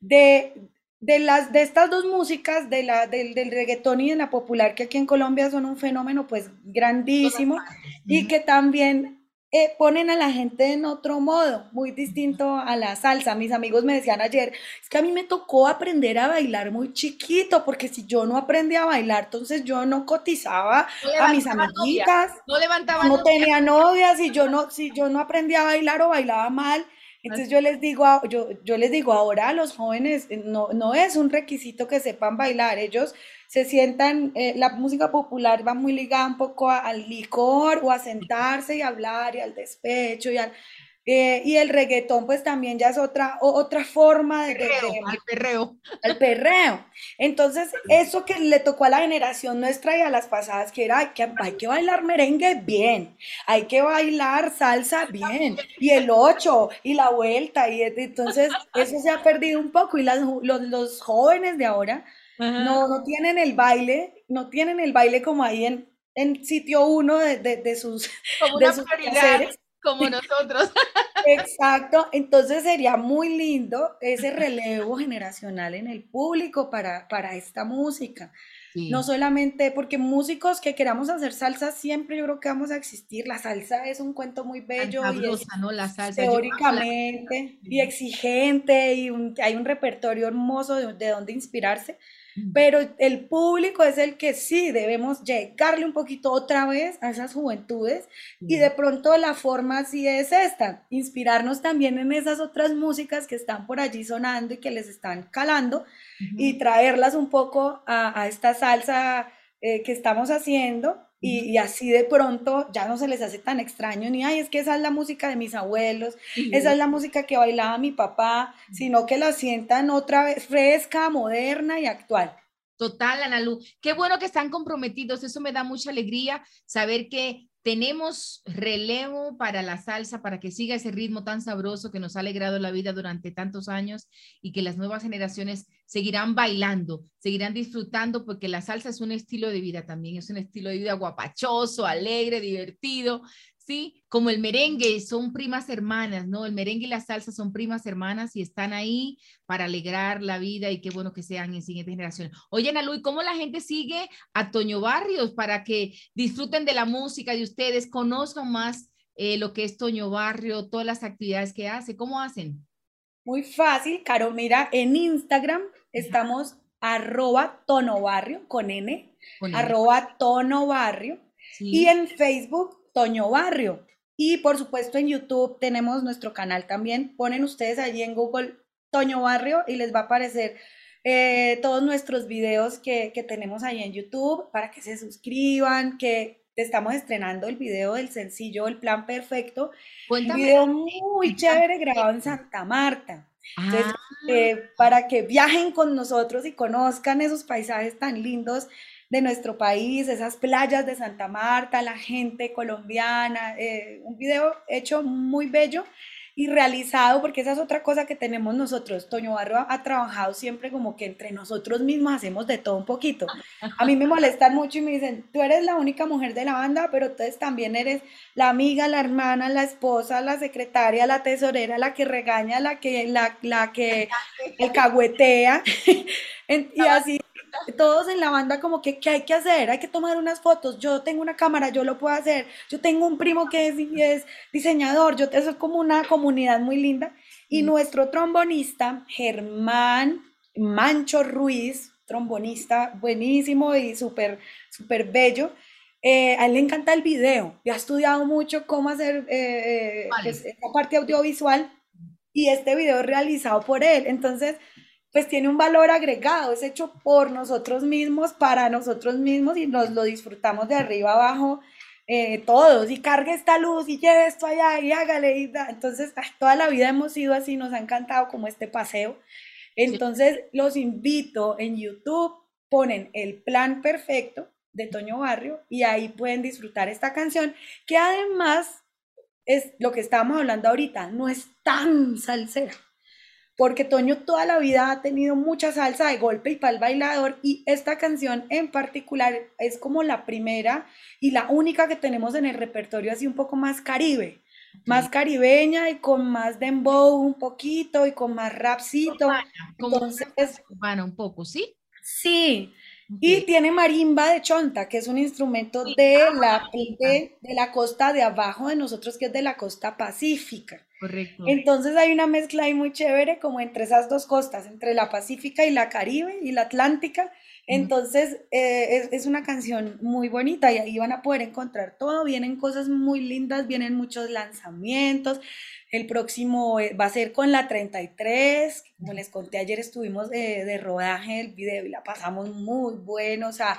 de, de, las, de estas dos músicas, de la, del, del reggaetón y de la popular, que aquí en Colombia son un fenómeno pues grandísimo y que también eh, ponen a la gente en otro modo, muy distinto a la salsa. Mis amigos me decían ayer, es que a mí me tocó aprender a bailar muy chiquito, porque si yo no aprendí a bailar, entonces yo no cotizaba a mis amiguitas, no levantaba no tenía novias, y yo no, si yo no aprendía a bailar o bailaba mal. Entonces yo les digo, yo, yo les digo ahora a los jóvenes, eh, no, no es un requisito que sepan bailar, ellos se sientan, eh, la música popular va muy ligada un poco al licor o a sentarse y hablar y al despecho y al... Eh, y el reggaetón pues también ya es otra, otra forma de, al perreo. Al perreo. Entonces, eso que le tocó a la generación nuestra y a las pasadas, que era que hay que bailar merengue bien, hay que bailar salsa bien, y el ocho, y la vuelta, y entonces eso se ha perdido un poco, y las, los, los jóvenes de ahora no, no tienen el baile, no tienen el baile como ahí en, en sitio uno de, de, sus, como de sus como nosotros. (laughs) Exacto, entonces sería muy lindo ese relevo generacional en el público para, para esta música. No solamente porque músicos que queramos hacer salsa siempre yo creo que vamos a existir. La salsa es un cuento muy bello y ¿no? La salsa. teóricamente y exigente y hay un repertorio hermoso de, de donde inspirarse pero el público es el que sí debemos llegarle un poquito otra vez a esas juventudes y de pronto la forma sí es esta, inspirarnos también en esas otras músicas que están por allí sonando y que les están calando y traerlas un poco a, esta salsa eh, que estamos haciendo y, así de pronto ya no se les hace tan extraño ni, ay, es que esa es la música de mis abuelos, esa es la música que bailaba mi papá, sino que la sientan otra vez fresca, moderna y actual. Total, Ana Lu. Qué bueno que están comprometidos. Eso me da mucha alegría saber que tenemos relevo para la salsa, para que siga ese ritmo tan sabroso que nos ha alegrado la vida durante tantos años y que las nuevas generaciones seguirán bailando, seguirán disfrutando, porque la salsa es un estilo de vida también, es un estilo de vida guapachoso, alegre, divertido, ¿sí? Como el merengue, son primas hermanas, ¿no? El merengue y la salsa son primas hermanas y están ahí para alegrar la vida y qué bueno que sean en siguiente generación. Oye, Ana ¿y cómo la gente sigue a Toño Barrios para que disfruten de la música de ustedes, conozcan más eh, lo que es Toño Barrio, todas las actividades que hace? ¿Cómo hacen? Muy fácil, Caro, mira, en Instagram estamos arroba tono barrio con N, arroba tono barrio. Y en Facebook Toño Barrio. Y por supuesto en YouTube tenemos nuestro canal también. Ponen ustedes allí en Google Toño Barrio y les va a aparecer eh, todos nuestros videos que, tenemos ahí en YouTube para que se suscriban, que estamos estrenando el video del sencillo El Plan Perfecto. Un video muy chévere grabado en Santa Marta. Entonces, ah. eh, para que viajen con nosotros y conozcan esos paisajes tan lindos de nuestro país, esas playas de Santa Marta, la gente colombiana, eh, un video hecho muy bello y realizado, porque esa es otra cosa que tenemos nosotros. Toño Barro ha, trabajado siempre como que entre nosotros mismos hacemos de todo un poquito. A mí me molestan mucho y me dicen, tú eres la única mujer de la banda, pero entonces también eres la amiga, la hermana, la esposa, la secretaria, la tesorera, la que regaña, la que, la, la que el cagüetea. (laughs) y así todos en la banda como que, ¿qué hay que hacer? Hay que tomar unas fotos, yo tengo una cámara, yo lo puedo hacer, yo tengo un primo que es, es diseñador, yo, es como una comunidad muy linda. Y nuestro trombonista, Germán Mancho Ruiz, trombonista buenísimo y súper, súper bello, eh, a él le encanta el video y ha estudiado mucho cómo hacer eh, eh pues, esta parte audiovisual y este video es realizado por él. Entonces, pues tiene un valor agregado, es hecho por nosotros mismos, para nosotros mismos y nos lo disfrutamos de arriba abajo eh, todos y cargue esta luz y lleve esto allá y hágale. Y Entonces, toda la vida hemos sido así, nos ha encantado como este paseo. Entonces, los invito en YouTube, ponen el plan perfecto de Toño Barrio y ahí pueden disfrutar esta canción que además es lo que estábamos hablando ahorita, no es tan salsera porque Toño toda la vida ha tenido mucha salsa de golpe y para el bailador y esta canción en particular es como la primera y la única que tenemos en el repertorio así un poco más caribe, más caribeña y con más dembow un poquito y con más rapcito. Entonces, bueno, un poco, ¿sí? Sí. Y tiene marimba de chonta, que es un instrumento de la, de, de la costa de abajo de nosotros, que es de la costa pacífica. Correcto. Entonces hay una mezcla ahí muy chévere como entre esas dos costas, entre la Pacífica y la Caribe y la Atlántica. Entonces eh, es, una canción muy bonita y ahí van a poder encontrar todo. Vienen cosas muy lindas, vienen muchos lanzamientos. El próximo eh, va a ser con la 33. Como les conté ayer, estuvimos de, rodaje del video y la pasamos muy bueno. O sea,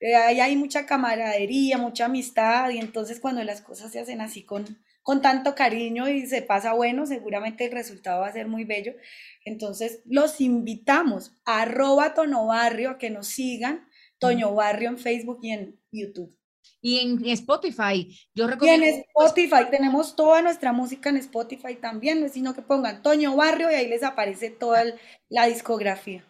eh, ahí hay mucha camaradería, mucha amistad y entonces cuando las cosas se hacen así con con tanto cariño y se pasa bueno, seguramente el resultado va a ser muy bello. Entonces, los invitamos a arroba Tono Barrio a que nos sigan, Toño Barrio en Facebook y en YouTube. Y en Spotify, yo recomiendo. Y en Spotify, tenemos toda nuestra música en Spotify también, no es sino que pongan Toño Barrio y ahí les aparece toda la discografía.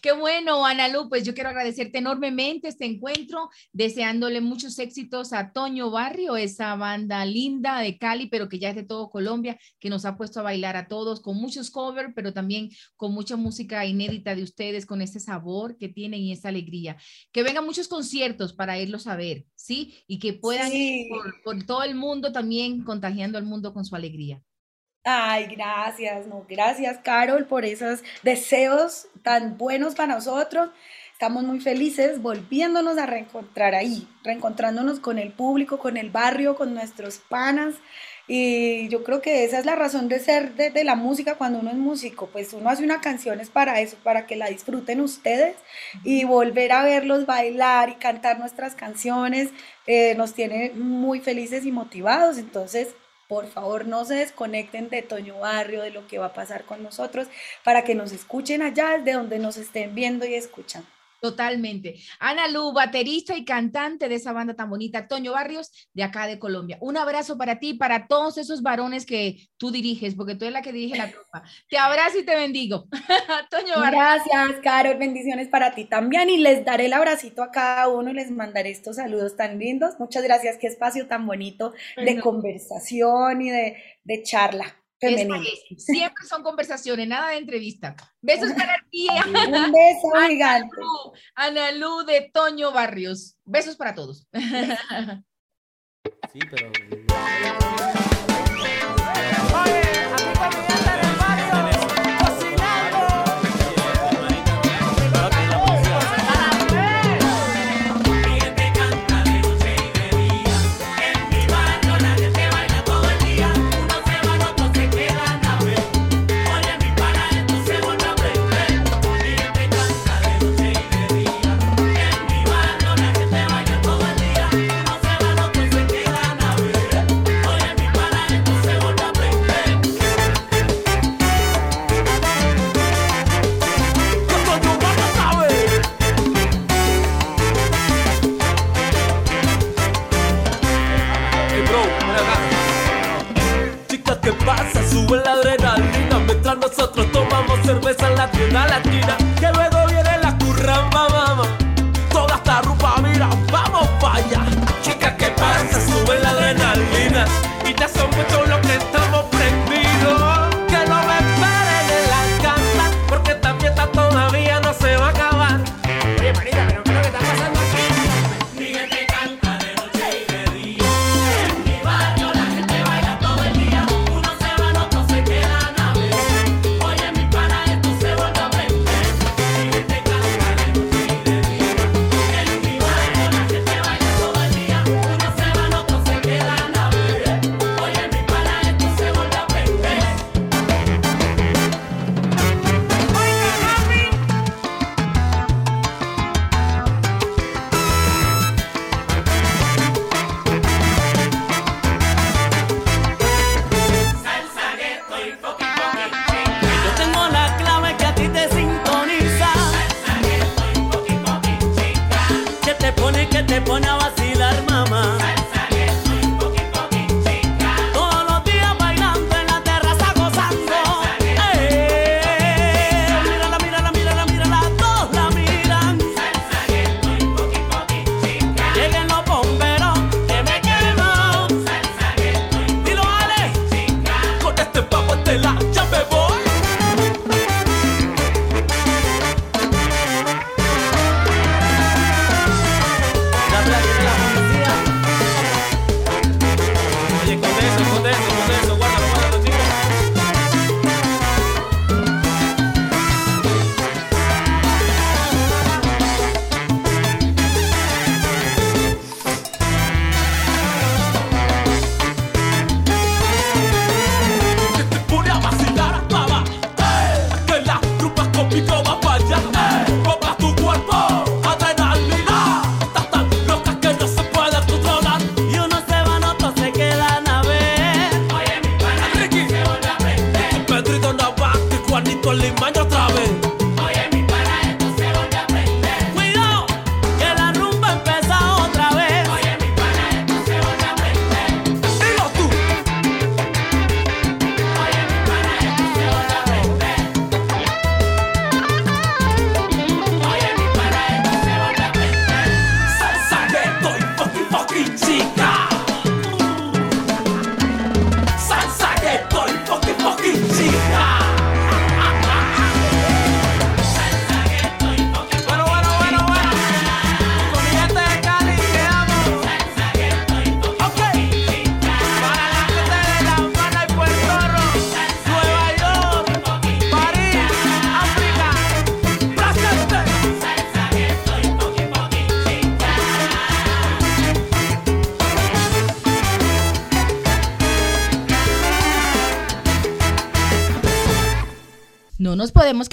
Qué bueno, Ana Lu, pues yo quiero agradecerte enormemente este encuentro, deseándole muchos éxitos a Toño Barrio, esa banda linda de Cali, pero que ya es de todo Colombia, que nos ha puesto a bailar a todos con muchos covers, pero también con mucha música inédita de ustedes, con ese sabor que tienen y esa alegría. Que vengan muchos conciertos para irlos a ver, ¿sí? Y que puedan ir por todo el mundo también contagiando al mundo con su alegría. Ay, gracias, no, gracias Carol por esos deseos tan buenos para nosotros. Estamos muy felices volviéndonos a reencontrar ahí, reencontrándonos con el público, con el barrio, con nuestros panas. Y yo creo que esa es la razón de ser de, la música cuando uno es músico, pues uno hace una canción es para eso, para que la disfruten ustedes y volver a verlos bailar y cantar nuestras canciones eh, nos tiene muy felices y motivados. Entonces, por favor, no se desconecten de Toño Barrio, de lo que va a pasar con nosotros, para que nos escuchen allá, de donde nos estén viendo y escuchando. Totalmente. Ana Lu, baterista y cantante de esa banda tan bonita, Toño Barrios, de acá de Colombia. Un abrazo para ti, para todos esos varones que tú diriges, porque tú eres la que dirige la tropa. Te abrazo y te bendigo. (laughs) Toño Barrios. Gracias, Carol. Bendiciones para ti también. Y les daré el abracito a cada uno y les mandaré estos saludos tan lindos. Muchas gracias. Qué espacio tan bonito de conversación y de, de charla. Siempre son conversaciones, nada de entrevista. Besos (laughs) para ti. Un beso gigante. Ana Lu de Toño Barrios. Besos para todos. Sí, pero... (laughs) nosotros tomamos cerveza en la tienda latina. Que luego viene la curramba, mamá. Toda esta rupa, mira, vamos vaya. Chica, ¿qué pasa? Sube la adrenalina. Y son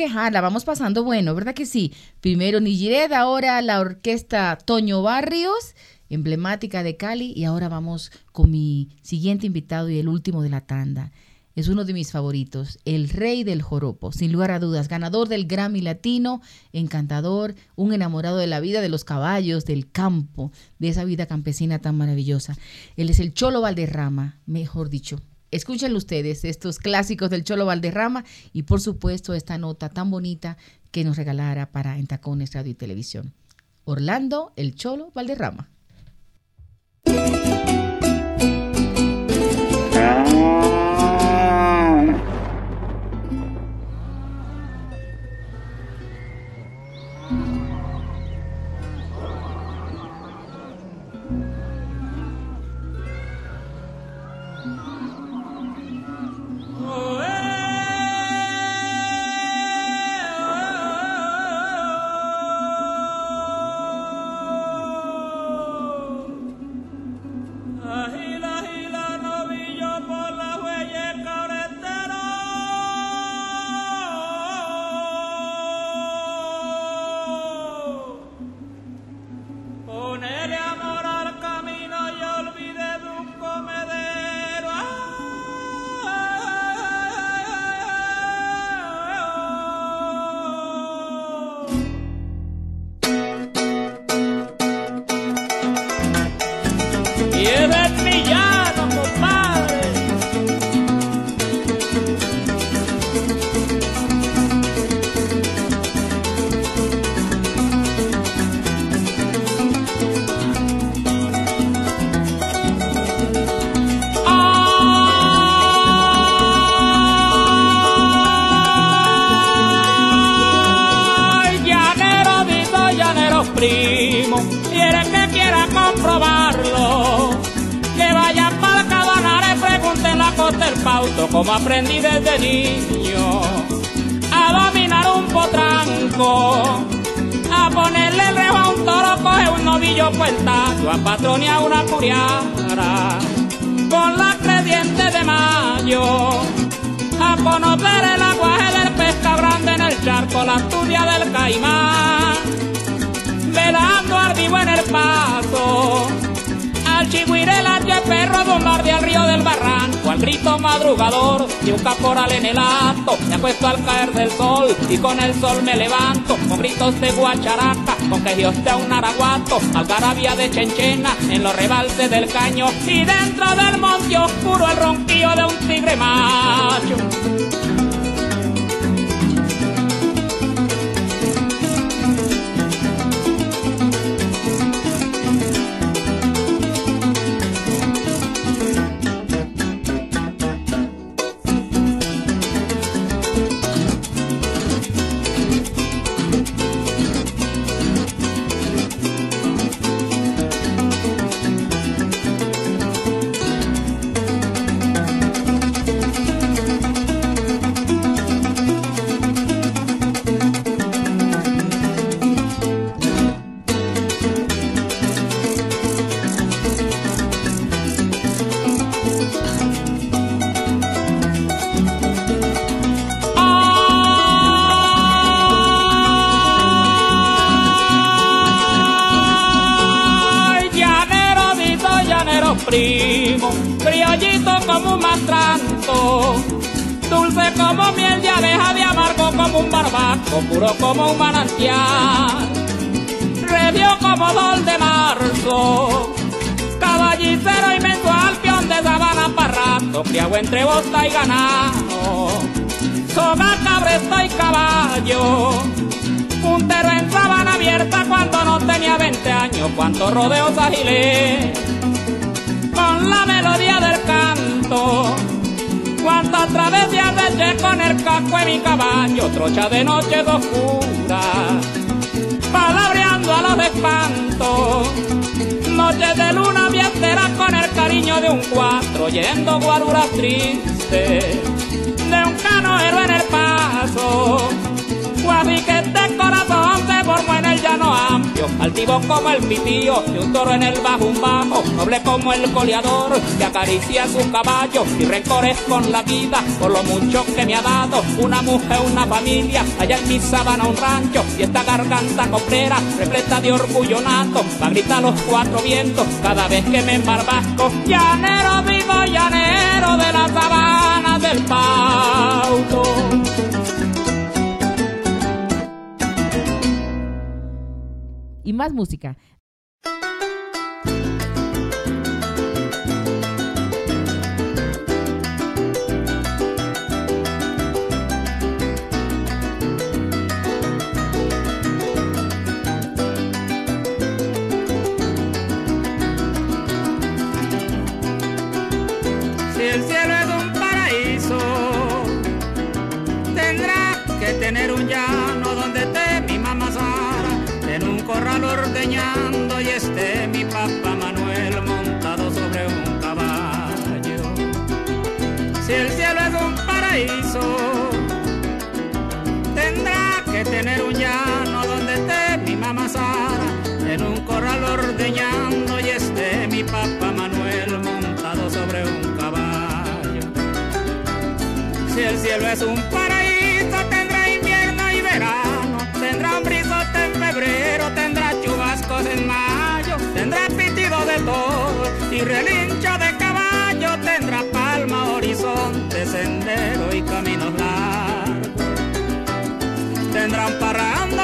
la vamos pasando bueno, ¿verdad que sí? Primero Nigired, ahora la orquesta Toño Barrios, emblemática de Cali, y ahora vamos con mi siguiente invitado y el último de la tanda. Es uno de mis favoritos, el rey del joropo, sin lugar a dudas, ganador del Grammy Latino, encantador, un enamorado de la vida de los caballos, del campo, de esa vida campesina tan maravillosa. Él es el Cholo Valderrama, mejor dicho, Escúchenlo ustedes, estos clásicos del Cholo Valderrama y por supuesto esta nota tan bonita que nos regalara para Entacones Radio y Televisión. Orlando, el Cholo Valderrama. chenchena en los rebalses del caño y de como gol de marzo. Caballicero inmenso alpión de sabana parrando, criado entre bosta y ganado. Soba cabresta y caballo, puntero en sabana abierta cuando no tenía 20 años, cuantos rodeos agilé. Con la melodía del canto, cuántas travesías de con el casco en mi caballo, trocha de noches oscuras. Palabras a los. Noche de luna viajera con el cariño de un cuatro, yendo guaruras tristes, de un canoero en el paso que este corazón se formó amplio, altivo como el pitío de un toro en el bajo un bajo, noble como el goleador que acaricia su caballo y rencores con la vida por lo mucho que me ha dado una mujer, una familia, allá en mi sabana un rancho y esta garganta coprera repleta de orgullo nato, va a gritar los cuatro vientos cada vez que me embarbasco, llanero vivo, llanero de la sabana del pauto. Y más música. Si el cielo cielo es un paraíso, tendrá invierno y verano, tendrá un brisote en febrero, tendrá chubascos en mayo, tendrá pitido de todo y relincho de caballo, tendrá palma, horizonte, sendero y caminos largos. Tendrá un parrando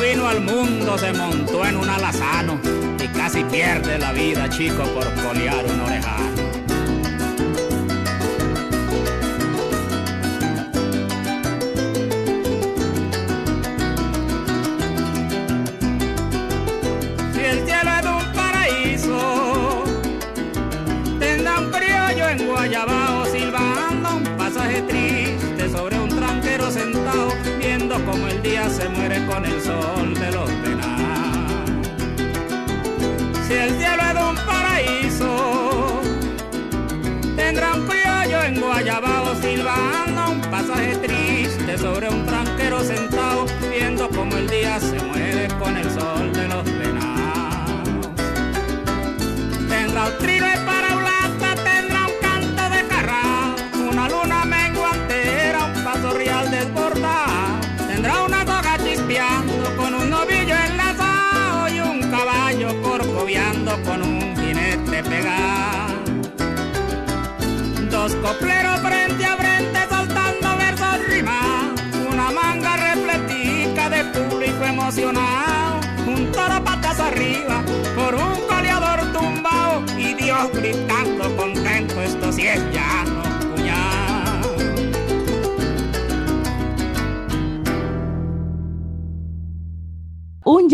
Vino al mundo se montó en un alazano y casi pierde la vida, chico, por colear un orejano. Sobre un tranquero sentado, viendo como el día se muere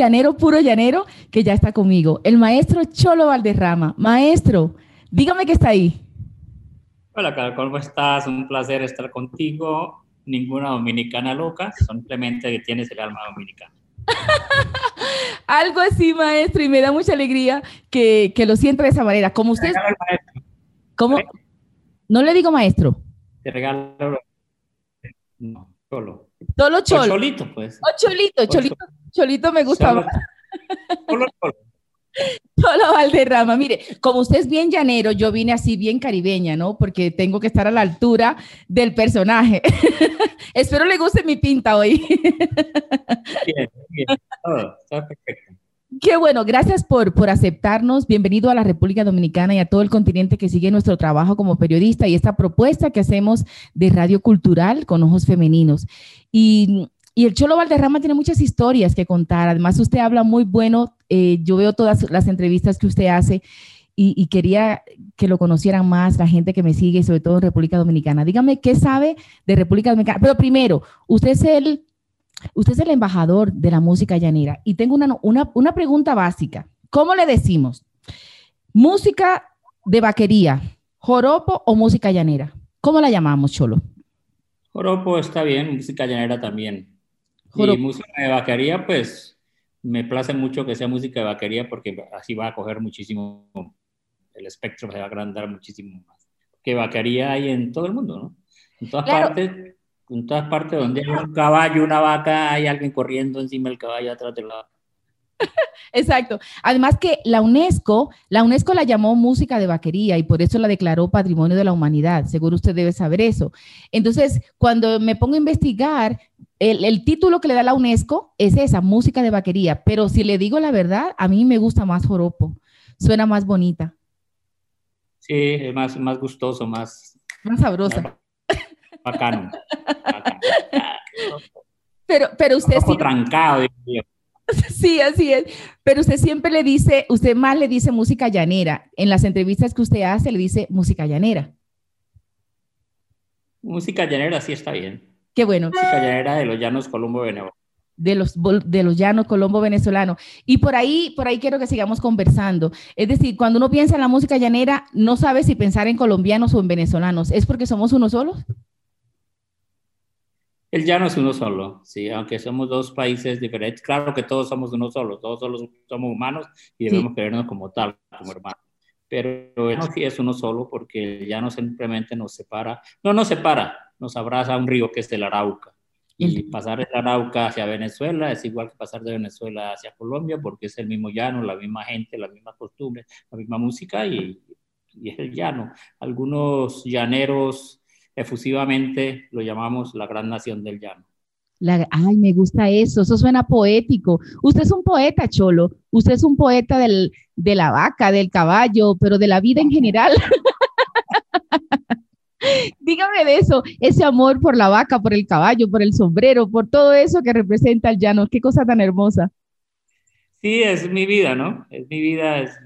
llanero, puro llanero, que ya está conmigo, el maestro Cholo Valderrama. Maestro, dígame que está ahí. Hola, Carol, ¿cómo estás? Un placer estar contigo. Ninguna dominicana loca, simplemente que tienes el alma dominicana. (laughs) Algo así, maestro, y me da mucha alegría que, que lo sienta de esa manera. Como usted... ¿Cómo? No le digo maestro. Te regalo. No, solo. Solo O cholo. cholito, pues. Oh, cholito, O cholito, cholito me gusta Solo- más. (laughs) Solo Valderrama, mire, como usted es bien llanero, yo vine así bien caribeña, ¿no? Porque tengo que estar a la altura del personaje. (laughs) Espero le guste mi pinta hoy. bien, bien, todo, todo perfecto. Qué bueno, gracias por, por aceptarnos. Bienvenido a la República Dominicana y a todo el continente que sigue nuestro trabajo como periodista y esta propuesta que hacemos de radio cultural con ojos femeninos. Y, y el Cholo Valderrama tiene muchas historias que contar. Además, usted habla muy bueno. Eh, yo veo todas las entrevistas que usted hace y, quería que lo conocieran más la gente que me sigue, sobre todo en República Dominicana. Dígame qué sabe de República Dominicana. Pero primero, usted es el Usted es el embajador de la música llanera y tengo una, una, pregunta básica. ¿Cómo le decimos? ¿Música de vaquería, joropo o música llanera? ¿Cómo la llamamos, Cholo? Joropo está bien, música llanera también. Y música de vaquería, pues me place mucho que sea música de vaquería porque así va a coger muchísimo, el espectro se va a agrandar muchísimo más. Que vaquería hay en todo el mundo, ¿no? En todas partes en todas partes donde hay un caballo, una vaca, hay alguien corriendo encima del caballo atrás de la (laughs) Exacto. Además que la UNESCO, la UNESCO la llamó música de vaquería y por eso la declaró Patrimonio de la Humanidad. Seguro usted debe saber eso. Entonces, cuando me pongo a investigar, el, el, título que le da la UNESCO es esa, música de vaquería. Pero si le digo la verdad, a mí me gusta más joropo. Suena más bonita. Sí, es más, más gustoso, más... Más sabrosa. (laughs) Bacano. Pero, pero usted... Un trancado, (laughs) Sí, así es. Pero usted siempre le dice, usted más le dice música llanera. En las entrevistas que usted hace, le dice música llanera. Música llanera, sí está bien. Qué bueno. Música llanera de los llanos colombo venezolano. De los, de los llanos colombo venezolano. Y por ahí, por ahí quiero que sigamos conversando. Es decir, cuando uno piensa en la música llanera, no sabe si pensar en colombianos o en venezolanos. ¿Es porque somos uno solos? El llano es uno solo, sí, aunque somos dos países diferentes. Claro que todos somos uno solo, todos somos humanos y debemos sí. como tal, como hermanos. Pero el sí es uno solo porque el llano simplemente nos separa, no nos separa, nos abraza un río que es el Arauca. Y pasar el Arauca hacia Venezuela es igual que pasar de Venezuela hacia Colombia porque es el mismo llano, la misma gente, la misma costumbre, la misma música y, y es el llano. Algunos llaneros efusivamente lo llamamos la gran nación del llano. ay, me gusta eso, eso suena poético. Usted es un poeta, Cholo. Usted es un poeta del, de la vaca, del caballo, pero de la vida en general. (laughs) (laughs) Dígame de eso, ese amor por la vaca, por el caballo, por el sombrero, por todo eso que representa el llano. Qué cosa tan hermosa. Sí, es mi vida, ¿no? Es mi vida, es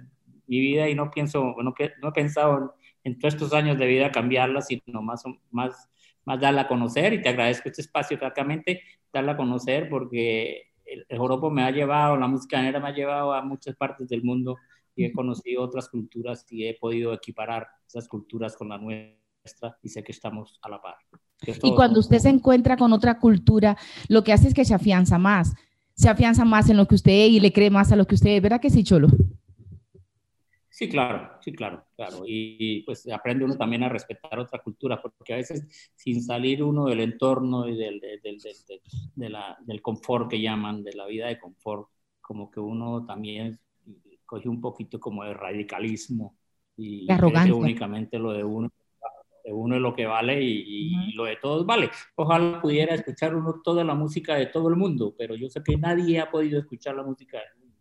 mi vida y no pienso, no, no he pensado en todos estos años de vida cambiarla, sino más, más, más darla a conocer. Y te agradezco este espacio, francamente, darla a conocer porque el, el joropo me ha llevado, la música negra me ha llevado a muchas partes del mundo y he conocido otras culturas y he podido equiparar esas culturas con la nuestra y sé que estamos a la par. Y cuando usted se encuentra con otra cultura, lo que hace es que se afianza más, se afianza más en lo que usted es y le cree más a lo que usted es, ¿verdad que sí, Cholo? Sí, claro, sí, claro, claro. Y, pues aprende uno también a respetar otra cultura, porque a veces sin salir uno del entorno y del, del, del, de la, del confort que llaman, de la vida de confort, como que uno también coge un poquito como de radicalismo y que únicamente lo de uno, uno es lo que vale y, y lo de todos vale. Ojalá pudiera escuchar uno toda la música de todo el mundo, pero yo sé que nadie ha podido escuchar la música del mundo.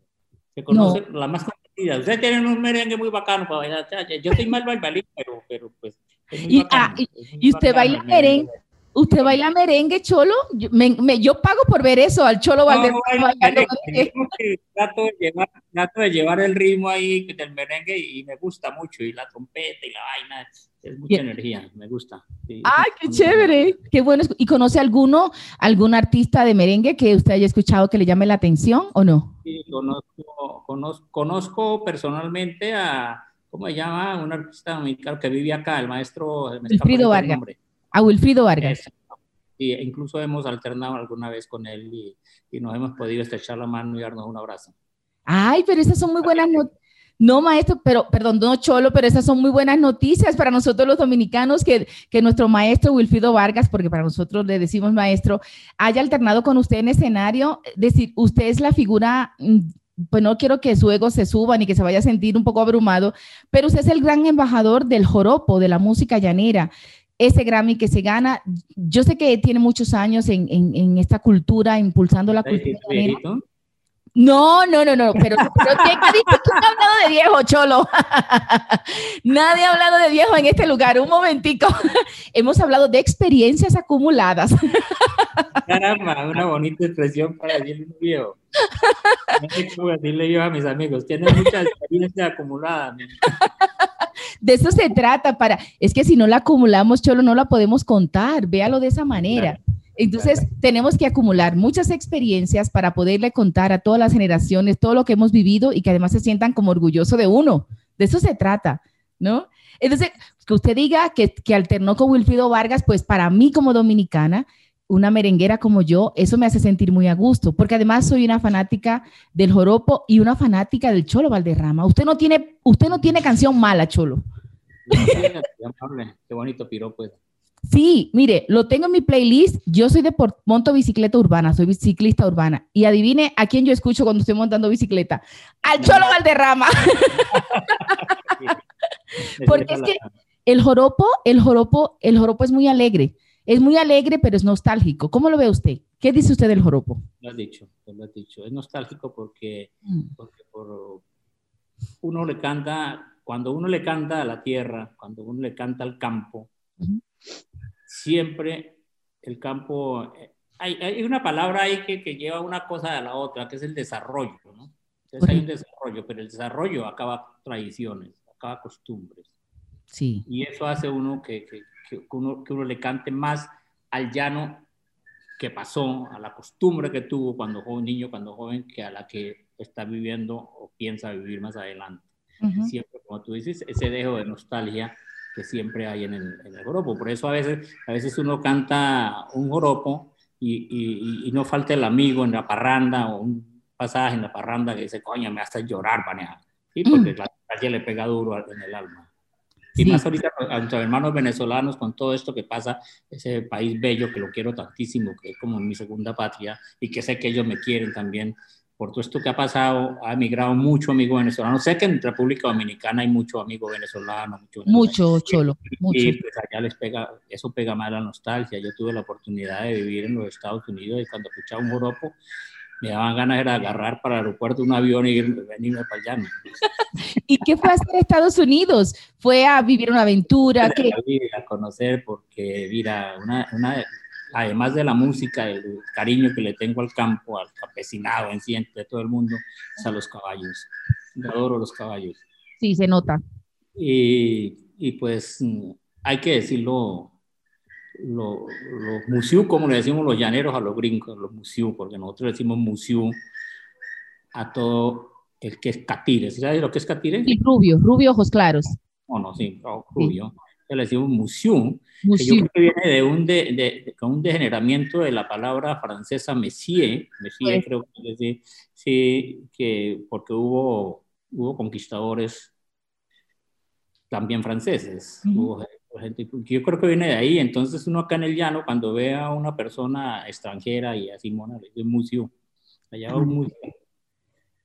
Se conoce la más Ustedes tienen un merengue muy bacano para bailar. Yo soy mal bailarín, pero, pero pues. y, ah, y, usted baila merengue. ¿Usted baila merengue, Cholo? Yo, me, me, yo pago por ver eso, al Cholo Valdez. trato, trato de llevar el ritmo ahí del merengue y me gusta mucho. Y la trompeta y la vaina, es mucha Bien. energía, me gusta. Sí, ¡Ay, qué chévere! Qué bueno. ¿Y conoce alguno, algún artista de merengue que usted haya escuchado que le llame la atención o no? Sí, conozco, conozco, conozco personalmente a, ¿cómo se llama? Un artista dominicano que vive acá, el maestro... Wilfrido Vargas. A Wilfrido Vargas. Sí, incluso hemos alternado alguna vez con él y, y, nos hemos podido estrechar la mano y darnos un abrazo. Ay, pero esas son muy buenas noticias. No, maestro, pero, perdón, no, Cholo, pero esas son muy buenas noticias para nosotros los dominicanos, que, que nuestro maestro Wilfrido Vargas, porque para nosotros le decimos maestro, haya alternado con usted en escenario. Es decir, usted es la figura mm, pues no quiero que su ego se suba ni que se vaya a sentir un poco abrumado, pero usted es el gran embajador del joropo, de la música llanera. Ese Grammy que se gana, yo sé que tiene muchos años en, en, esta cultura, impulsando la cultura llanera. No, no, no, no, pero, (laughs) pero ¿quién ha dicho que ha hablado de viejo, Cholo? (laughs) Nadie ha hablado de viejo en este lugar. Un momentico. (laughs) Hemos hablado de experiencias acumuladas. Caramba, una bonita expresión para decirle un viejo. No sé cómo decirle yo a mis amigos. Tiene mucha experiencia acumulada. De eso se trata para, es que si no la acumulamos, Cholo, no la podemos contar. Véalo de esa manera. Entonces, tenemos que acumular muchas experiencias para poderle contar a todas las generaciones todo lo que hemos vivido y que además se sientan como orgulloso de uno. De eso se trata, ¿no? Entonces, que usted diga que, que alternó con Wilfrido Vargas, pues para mí como dominicana, una merenguera como yo, eso me hace sentir muy a gusto, porque además soy una fanática del joropo y una fanática del Cholo Valderrama. Usted no tiene, usted no tiene canción mala, Cholo. Qué bonito piropo. Sí, mire, lo tengo en mi playlist. Yo soy de monto bicicleta urbana, soy ciclista urbana. Y adivine a quién yo escucho cuando estoy montando bicicleta. Al Cholo Valderrama. (laughs) (laughs) Porque es que el joropo, el joropo, el joropo es muy alegre. Es muy alegre, pero es nostálgico. ¿Cómo lo ve usted? ¿Qué dice usted del joropo? Lo ha dicho, lo ha dicho. Es nostálgico porque, mm. porque uno le canta, cuando uno le canta a la tierra, cuando uno le canta al campo, siempre el campo, eh, hay, una palabra ahí que, que, lleva una cosa a la otra, que es el desarrollo, ¿no? Entonces hay un desarrollo, pero el desarrollo acaba tradiciones, acaba costumbres. Sí. Y eso hace uno que, que, que, uno, que uno le cante más al llano que pasó, a la costumbre que tuvo cuando joven, niño, cuando joven, que a la que está viviendo o piensa vivir más adelante. Siempre, como tú dices, ese dejo de nostalgia que siempre hay en el, en el. Por eso a veces, a veces uno canta un joropo y, y, no falta el amigo en la parranda o un pasaje en la parranda que dice, coño, me hace llorar, paneja. Y porque mm. la calle le pega duro en el alma. Y más ahorita a nuestros hermanos venezolanos con todo esto que pasa, ese país bello que lo quiero tantísimo, que es como mi segunda patria y que sé que ellos me quieren también por todo esto que ha pasado, ha emigrado mucho amigo venezolano. Sé que en República Dominicana hay mucho amigo venezolano. Mucho, mucho cholo, mucho. Y pues allá les pega, eso pega más la nostalgia. Yo tuve la oportunidad de vivir en los Estados Unidos y cuando escuchaba un joropo, me daban ganas de agarrar para el aeropuerto un avión y ir, venirme para allá. (laughs) ¿Y qué fue a hacer Estados Unidos? ¿Fue a vivir una aventura? A conocer, porque mira, una, una además de la música, el cariño que le tengo al campo, al campesinado en sí, de todo el mundo, es a los caballos. Yo adoro los caballos. Sí, se nota. Y, y pues hay que decirlo, los lo como le decimos los llaneros a los gringos, los musiú, porque nosotros decimos musiú a todo el que es catire. ¿Sabes lo que es catire? Sí, rubio, rubio, ojos claros. No, no, sí, rubio. Le decimos musiú, que yo creo que viene de un, de, un degeneramiento de la palabra francesa monsieur, monsieur creo que sí, que porque hubo, hubo conquistadores también franceses, gente, yo creo que viene de ahí, entonces uno acá en el llano, cuando ve a una persona extranjera y así mona, le dice museo, allá un museo,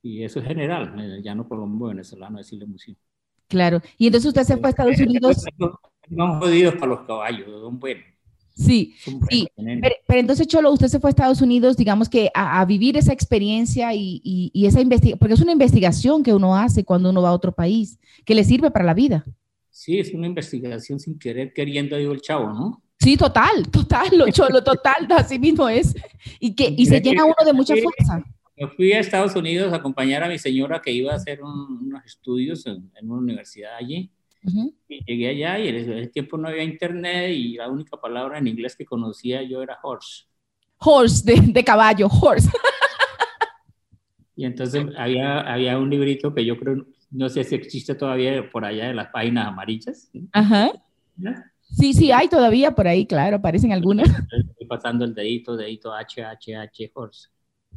y eso es general, en el llano colombo venezolano decirle museo. Claro, y entonces usted se fue a Estados (laughs) Unidos son jodidos para los caballos, son buenos. Sí, sí. Pero, entonces, Cholo, usted se fue a Estados Unidos, digamos que a, vivir esa experiencia y, y, esa investigación, porque es una investigación que uno hace cuando uno va a otro país, que le sirve para la vida. Sí, es una investigación sin querer, queriendo, digo el chavo, ¿no? Sí, total, total, lo Cholo, total, (laughs) así mismo es. Y, que, y se llena uno de mucha fuerza. Me fui a Estados Unidos a acompañar a mi señora que iba a hacer unos estudios en, en una universidad allí y llegué allá y en ese tiempo no había internet y la única palabra en inglés que conocía yo era horse. Horse, de, de caballo, horse. (laughs) Y entonces había, había un librito que yo creo, no sé si existe todavía por allá de las páginas amarillas. Ajá. Sí, sí, hay todavía por ahí, claro, aparecen algunas. Estoy pasando el dedito, dedito H, H, H, horse.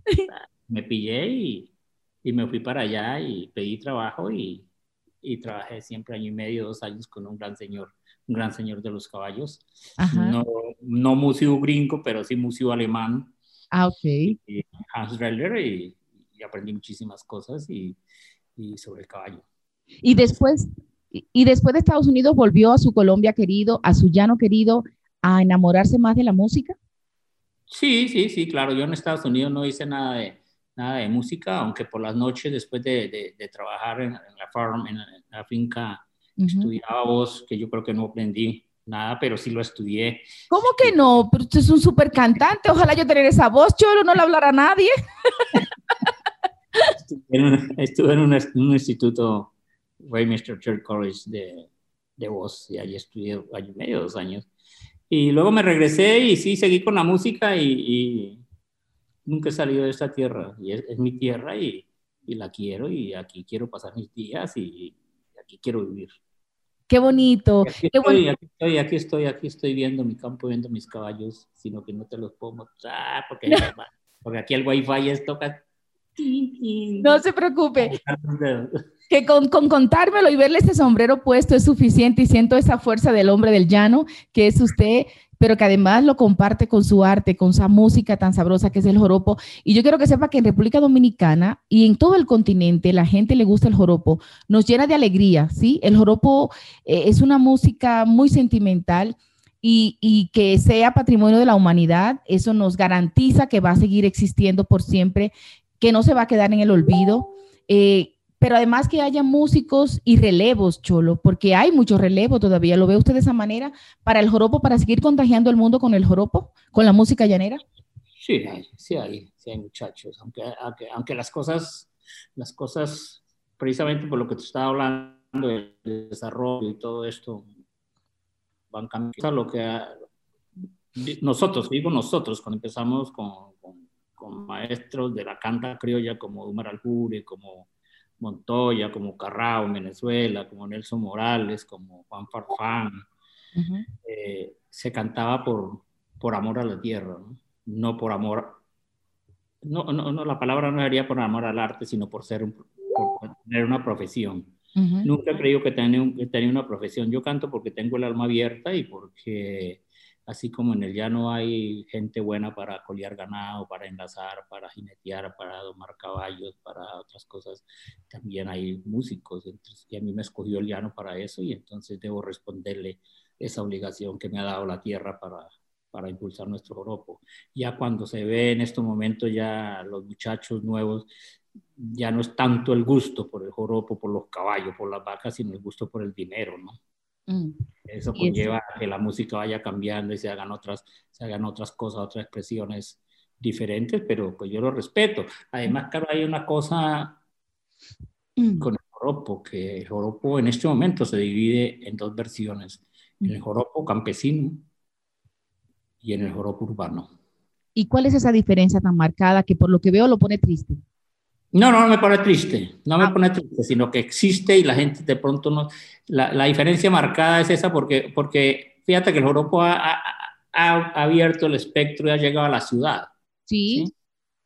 (laughs) Me pillé y, y me fui para allá y pedí trabajo y y trabajé siempre año y medio, dos años con un gran señor, un gran señor de los caballos. No, no museo gringo, pero sí museo alemán. Ah, ok. Hans Reller y, aprendí muchísimas cosas y, y sobre el caballo. Y después, y después de Estados Unidos volvió a su Colombia querido, a su llano querido, a enamorarse más de la música. Sí, sí, sí, claro. Yo en Estados Unidos no hice nada de, nada de música, aunque por las noches, después de, de, trabajar en, la farm, en, la finca, estudiaba voz, que yo creo que no aprendí nada, pero sí lo estudié. ¿Cómo que no? Pero usted es un súper cantante, ojalá yo tener esa voz, Cholo, no le hablará a nadie. (laughs) estuve en un, un, instituto, Westminster Church College de, de voz, y allí estudié año y medio, dos años. Y luego me regresé y sí, seguí con la música y, nunca he salido de esta tierra. Y es, mi tierra y, y, la quiero y aquí quiero pasar mis días y, aquí quiero vivir. Qué bonito. Aquí estoy, Aquí estoy, aquí estoy, aquí estoy viendo mi campo, viendo mis caballos, sino que no te los puedo mostrar porque, porque aquí el wifi es toca. (laughs) No se preocupe que con, contármelo y verle ese sombrero puesto es suficiente y siento esa fuerza del hombre del llano, que es usted, pero que además lo comparte con su arte, con esa música tan sabrosa que es el joropo. Y yo quiero que sepa que en República Dominicana y en todo el continente la gente le gusta el joropo, nos llena de alegría, ¿sí? El joropo eh, es una música muy sentimental. Y, y, que sea patrimonio de la humanidad, eso nos garantiza que va a seguir existiendo por siempre, que no se va a quedar en el olvido. Eh, pero además que haya músicos y relevos, Cholo, porque hay mucho relevo todavía. ¿Lo ve usted de esa manera? Para el joropo, para seguir contagiando el mundo con el joropo, con la música llanera. Sí, sí hay, sí hay muchachos, aunque, aunque, las cosas, las cosas, precisamente por lo que te estaba hablando, el desarrollo y todo esto, van cambiando. Lo que nosotros, digo nosotros, cuando empezamos con, con, maestros de la canta criolla como Umar Aljure, como Montoya, como Carrao en Venezuela, como Nelson Morales, como Juan Farfán. Eh, se cantaba por, por amor a la tierra, no, por amor. No, no, no, la palabra no sería por amor al arte, sino por, ser por tener una profesión. Nunca he creído que tenía, que tenía una profesión. Yo canto porque tengo el alma abierta y porque así como en el llano hay gente buena para colear ganado, para enlazar, para jinetear, para domar caballos, para otras cosas, también hay músicos. y a mí me escogió el llano para eso y entonces debo responderle esa obligación que me ha dado la tierra para, para impulsar nuestro joropo. Ya cuando se ve en estos momentos ya los muchachos nuevos, ya no es tanto el gusto por el joropo, por los caballos, por las vacas, sino el gusto por el dinero, ¿no? Mm. Eso conlleva que la música vaya cambiando y se hagan otras, se hagan otras cosas, otras expresiones diferentes, pero pues yo lo respeto. Además, claro, hay una cosa mm. con el joropo, que el joropo en este momento se divide en dos versiones, en el mm. joropo campesino y en el joropo urbano. ¿Y cuál es esa diferencia tan marcada que por lo que veo lo pone triste? No, no, no me pone triste, no me ah. pone triste, sino que existe y la gente de pronto no... La, la diferencia marcada es esa porque, porque fíjate que el joropo ha, ha, abierto el espectro y ha llegado a la ciudad. Sí.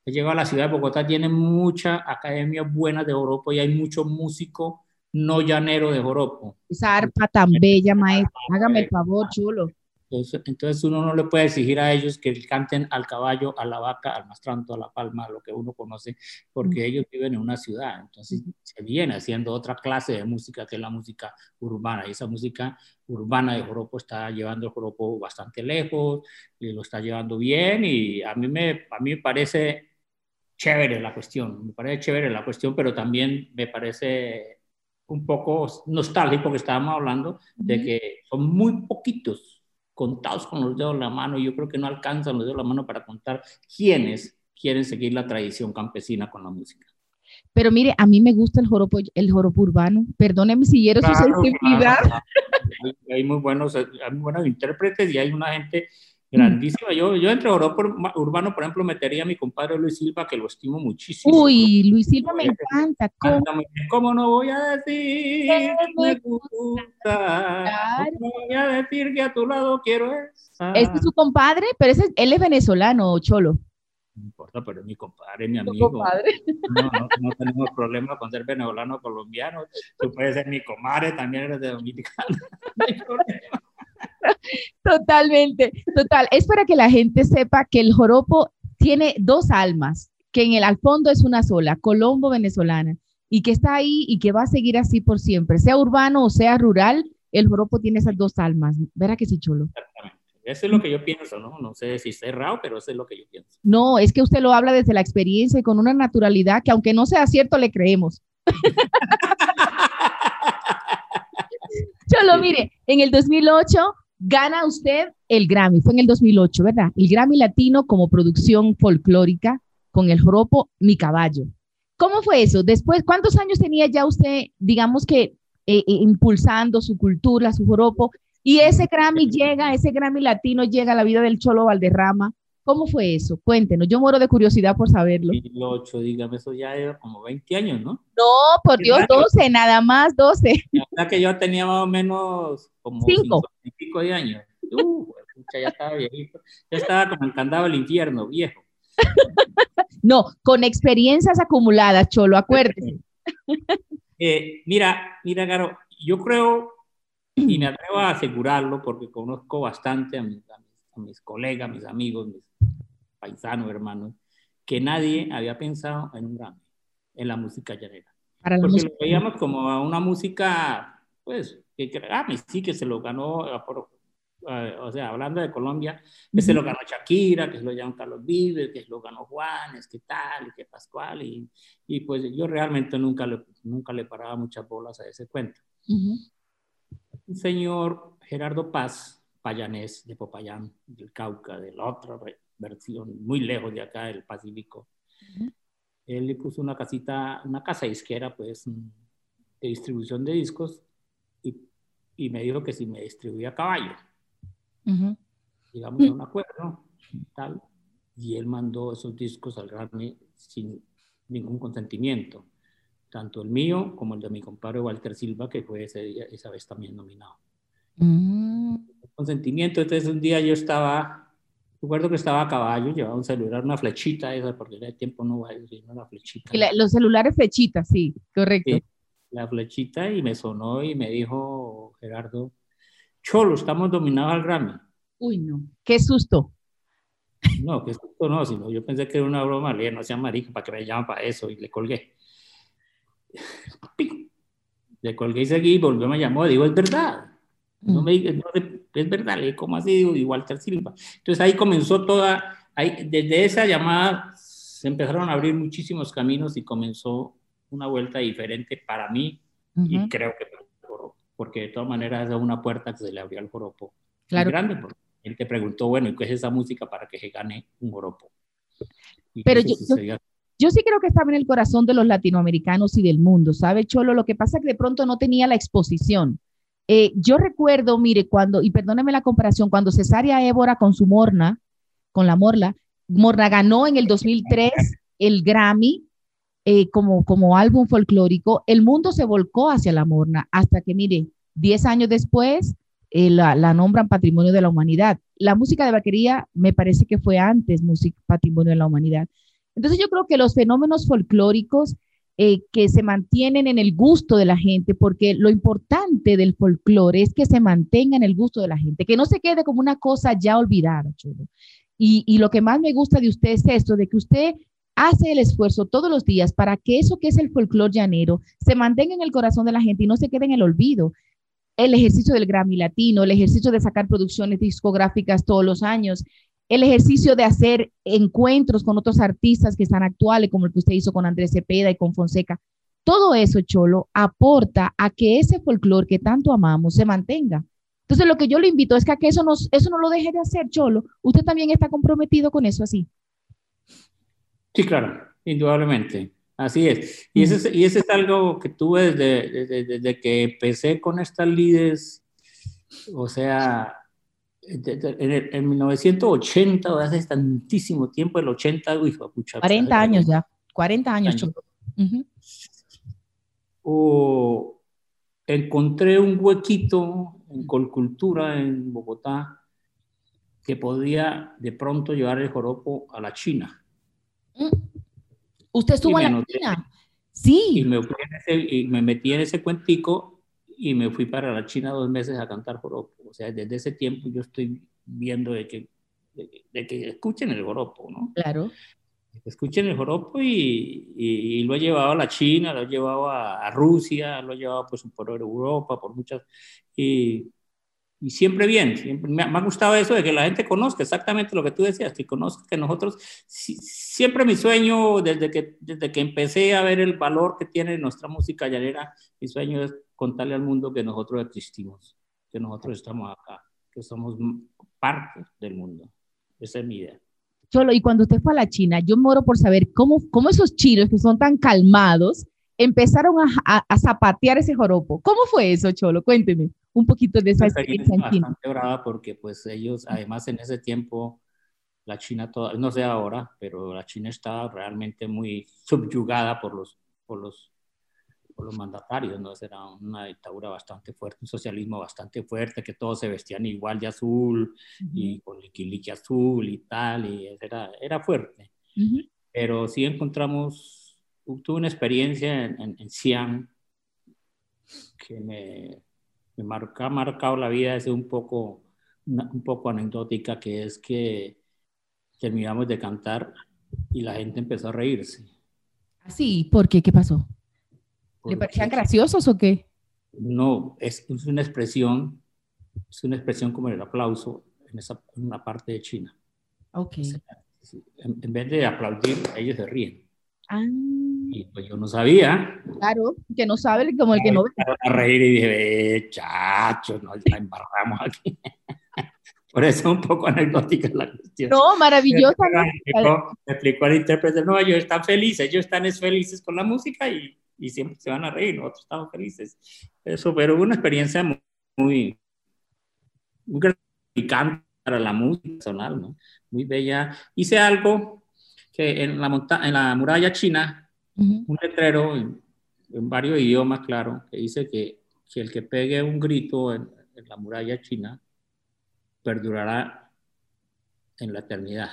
Ha llegado a la ciudad de Bogotá, tiene mucha academia buena de joropo y hay mucho músico no llanero de joropo. Esa arpa tan bella, maestra, hágame el favor, chulo. Entonces, uno no le puede exigir a ellos que canten al caballo, a la vaca, al mastranto, a la palma, lo que uno conoce, porque ellos viven en una ciudad. Entonces se viene haciendo otra clase de música que es la música urbana. Y esa música urbana de Joropo está llevando el Joropo bastante lejos y lo está llevando bien. Y a mí me, a mí me parece chévere la cuestión, me parece chévere la cuestión, pero también me parece un poco nostálgico que estábamos hablando de que son muy poquitos contados con los dedos de la mano, yo creo que no alcanzan los dedos de la mano para contar quiénes quieren seguir la tradición campesina con la música. Pero mire, a mí me gusta el joropo, el joropo urbano. Perdóneme si quiero su sensibilidad. Hay, muy buenos, hay muy buenos intérpretes y hay una gente grandísima. Yo, yo entre Urbano, por ejemplo, metería a mi compadre Luis Silva, que lo estimo muchísimo. Uy, Luis Silva me encanta. ¿Cómo, no voy a decir que me gusta? ¿Cómo voy a decir que a tu lado quiero estar? Este es su compadre, pero ese, él es venezolano, Cholo. No importa, pero es mi compadre, mi amigo. Compadre? No, no, no, tenemos problema con ser venezolano o colombiano. Tú puedes ser mi comadre, también eres de Dominicana. (laughs) No hay problema. (laughs) Totalmente, total. Es para que la gente sepa que el joropo tiene dos almas, que en el al fondo es una sola, Colombo venezolana, y que está ahí y que va a seguir así por siempre, sea urbano o sea rural, el joropo tiene esas dos almas. ¿Verá que sí, chulo? Exactamente. Eso es lo que yo pienso, ¿no? No sé si es errado, pero eso es lo que yo pienso. No, es que usted lo habla desde la experiencia y con una naturalidad que aunque no sea cierto, le creemos. (laughs) Cholo, mire, en el 2008 gana usted el Grammy, fue en el 2008, ¿verdad? El Grammy Latino como producción folclórica con el joropo Mi Caballo. ¿Cómo fue eso? Después, ¿cuántos años tenía ya usted, digamos que, eh, eh, impulsando su cultura, su joropo? Y ese Grammy llega, ese Grammy latino llega a la vida del Cholo Valderrama. ¿Cómo fue eso? Cuéntenos, yo muero de curiosidad por saberlo. 2008, dígame, eso ya era como 20 años, ¿no? No, por Dios, 12, nada más 12. La verdad que yo tenía más o menos como 5 y pico de años. Uh, ya estaba viejito. Ya estaba como encantado del infierno, viejo. (laughs) no, con experiencias acumuladas, Cholo, acuérdese. (laughs) Eh, mira, mira, Caro, yo creo y me atrevo a asegurarlo porque conozco bastante a mis, a mis, colegas, mis amigos, mis paisanos, hermanos, que nadie había pensado en un Grammy, en la música llanera. porque lo veíamos como una música, pues, que Grammy sí que se lo ganó, eh, o sea, hablando de Colombia, que se lo ganó Shakira, que se lo ganó Carlos Vives, que se lo ganó Juanes, que tal, que Pascual, y, y pues yo realmente nunca le, nunca le paraba muchas bolas a ese cuento. Un señor Gerardo Paz, payanés de Popayán, del Cauca, de la otra versión, muy lejos de acá, del Pacífico. Él le puso una casita, una casa disquera, pues, de distribución de discos, y, y me dijo que si me distribuía a caballo. Digamos, un acuerdo, tal. Y él mandó esos discos al Grammy sin ningún consentimiento tanto el mío como el de mi compadre Walter Silva, que fue ese esa vez también nominado. Mm. Consentimiento, entonces un día yo estaba, recuerdo que estaba a caballo, llevaba un celular, una flechita esa, porque de tiempo no va a decir una flechita. los celulares flechitas, sí, correcto. la flechita y me sonó y me dijo Gerardo, Cholo, estamos dominados al Grammy. Uy, no, qué susto. No, qué susto no, sino yo pensé que era una broma, le no sea marico, para que me llaman para eso, y le colgué. (laughs) Le colgué y seguí, volvió, me llamó, digo, es verdad. No me no, es verdad, le ¿cómo así? Digo, y Walter Silva. Entonces ahí comenzó toda, ahí, desde esa llamada se empezaron a abrir muchísimos caminos y comenzó una vuelta diferente para mí y creo que porque de todas maneras es una puerta que se le abrió al joropo. Claro. grande, porque él te preguntó, bueno, ¿y qué es esa música para que se gane un joropo? Pero yo, yo sí creo que estaba en el corazón de los latinoamericanos y del mundo, ¿sabe, Cholo? Lo que pasa es que de pronto no tenía la exposición. Eh, yo recuerdo, mire, cuando, y perdóneme la comparación, cuando Cesárea Évora con su Morna, con la Morla, Morna ganó en el 2003 el Grammy eh, como, como álbum folclórico, el mundo se volcó hacia la Morna, hasta que, mire, 10 años después eh, la, la, nombran Patrimonio de la Humanidad. La música de vaquería me parece que fue antes música, Patrimonio de la Humanidad. Entonces yo creo que los fenómenos folclóricos eh, que se mantienen en el gusto de la gente, porque lo importante del folclore es que se mantenga en el gusto de la gente, que no se quede como una cosa ya olvidada. Y, y lo que más me gusta de usted es esto, de que usted hace el esfuerzo todos los días para que eso que es el folclore llanero se mantenga en el corazón de la gente y no se quede en el olvido. El ejercicio del Grammy Latino, el ejercicio de sacar producciones discográficas todos los años, el ejercicio de hacer encuentros con otros artistas que están actuales, como el que usted hizo con Andrés Cepeda y con Fonseca. Todo eso, Cholo, aporta a que ese folclore que tanto amamos se mantenga. Entonces, lo que yo le invito es que, a que eso, nos, eso no lo deje de hacer, Cholo. Usted también está comprometido con eso así. Sí, claro, indudablemente. Así es. Y, ese, y ese es algo que tuve desde, desde, desde que empecé con estas líderes, o sea, en, en 1980, o hace tantísimo tiempo, el 80, uy, pucha, 40 años ya, 40 años. o encontré un huequito en Colcultura, en Bogotá, que podía de pronto llevar el joropo a la China. Mm. ¿Usted estuvo en la China? Sí. Y me, y me metí en ese cuentico y me fui para la China dos meses a cantar joropo. O sea, desde ese tiempo yo estoy viendo de que, de, que escuchen el joropo, ¿no? Claro. escuchen el joropo y, y, lo he llevado a la China, lo he llevado a, Rusia, lo he llevado pues, por Europa, por muchas, y, y siempre bien, siempre, me, ha, gustado eso de que la gente conozca exactamente lo que tú decías, que conozca que nosotros, siempre mi sueño, desde que, desde que empecé a ver el valor que tiene nuestra música llanera, mi sueño es contarle al mundo que nosotros existimos, que nosotros estamos acá, que somos parte del mundo. Esa es mi idea. Cholo, y cuando usted fue a la China, yo moro por saber cómo, cómo esos chinos que son tan calmados empezaron a, a, zapatear ese joropo. ¿Cómo fue eso, Cholo? Cuénteme un poquito de esa experiencia en China. Bastante brava porque pues ellos, además en ese tiempo, la China, toda, no sé ahora, pero la China estaba realmente muy subyugada por los, por los por los mandatarios, ¿no? Era una dictadura bastante fuerte, un socialismo bastante fuerte, que todos se vestían igual de azul y con liquiliqui azul y tal, y era, era fuerte. Pero sí encontramos, tuve una experiencia en, en, Xi'an que me, me marca, ha marcado la vida, es un poco, un poco anecdótica, que es que terminamos de cantar y la gente empezó a reírse. ¿Sí? ¿Por qué? ¿Qué pasó? ¿Le parecían graciosos o qué? No, es, una expresión, es una expresión como el aplauso en, esa, una parte de China. Ok. en, vez de aplaudir, ellos se ríen. Ah. Y pues yo no sabía. Claro, que no sabe como el que no ve. A reír y dije, eh, chacho, nos la embarramos aquí. (laughs) Por eso es un poco anecdótica la cuestión. No, maravillosa. Me explicó, al intérprete, no, ellos están felices, ellos están felices con la música y y siempre se van a reír, nosotros estamos felices. Eso, pero una experiencia muy, muy, gratificante para la música personal, ¿no? Muy bella. Hice algo que en la, monta en la muralla china, un letrero en, varios idiomas, claro, que dice que, que el que pegue un grito en, en la muralla china perdurará en la eternidad.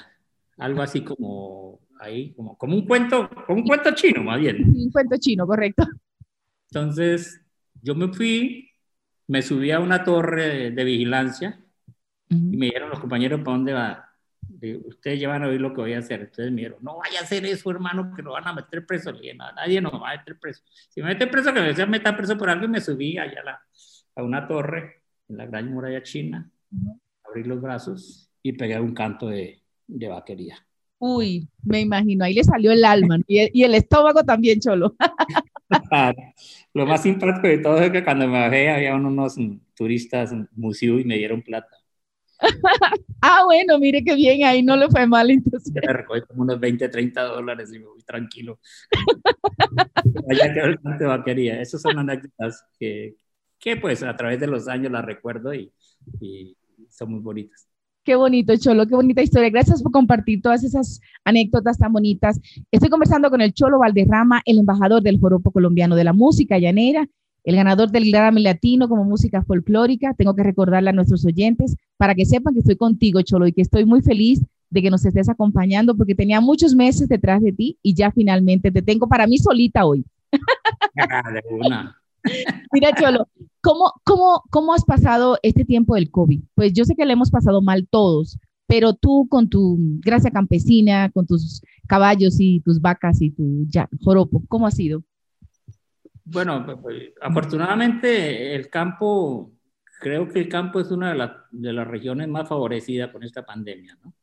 Algo así como ahí, como, como un cuento, como un cuento chino, más bien. Un cuento chino, correcto. Entonces, yo me fui, me subí a una torre de, vigilancia y me dijeron los compañeros, ¿para dónde va? Ustedes ya van a oír lo que voy a hacer. Entonces me dijeron, no vaya a hacer eso, hermano, que lo van a meter preso. Le dije, nadie nos va a meter preso. Si me meten preso, que me decían meter preso por algo y me subí allá a, la, a una torre en la gran muralla china, abrí los brazos y pegué un canto de, de vaquería. Uy, me imagino, ahí le salió el alma y, el estómago también, Cholo. (laughs) Lo más simpático de todo es que cuando me bajé había unos turistas museo y me dieron plata. (laughs) ah, bueno, mire qué bien, ahí no le fue mal entonces. Me recogí como unos 20, 30 dólares y me voy tranquilo. Allá el de vaquería. Esas son anécdotas que, que, pues a través de los años las recuerdo y, y son muy bonitas. Qué bonito, Cholo, qué bonita historia. Gracias por compartir todas esas anécdotas tan bonitas. Estoy conversando con el Cholo Valderrama, el embajador del Joropo Colombiano de la Música Llanera, el ganador del Grammy Latino como música folclórica. Tengo que recordarle a nuestros oyentes para que sepan que estoy contigo, Cholo, y que estoy muy feliz de que nos estés acompañando porque tenía muchos meses detrás de ti y ya finalmente te tengo para mí solita hoy. Ah. Mira, Cholo, ¿cómo, cómo, ¿cómo has pasado este tiempo del COVID? Pues yo sé que le hemos pasado mal todos, pero tú con tu gracia campesina, con tus caballos y tus vacas y tu ya, joropo, ¿cómo ha sido? Bueno, pues, pues, afortunadamente el campo, creo que el campo es una de, de las regiones más favorecidas con esta pandemia, ¿no?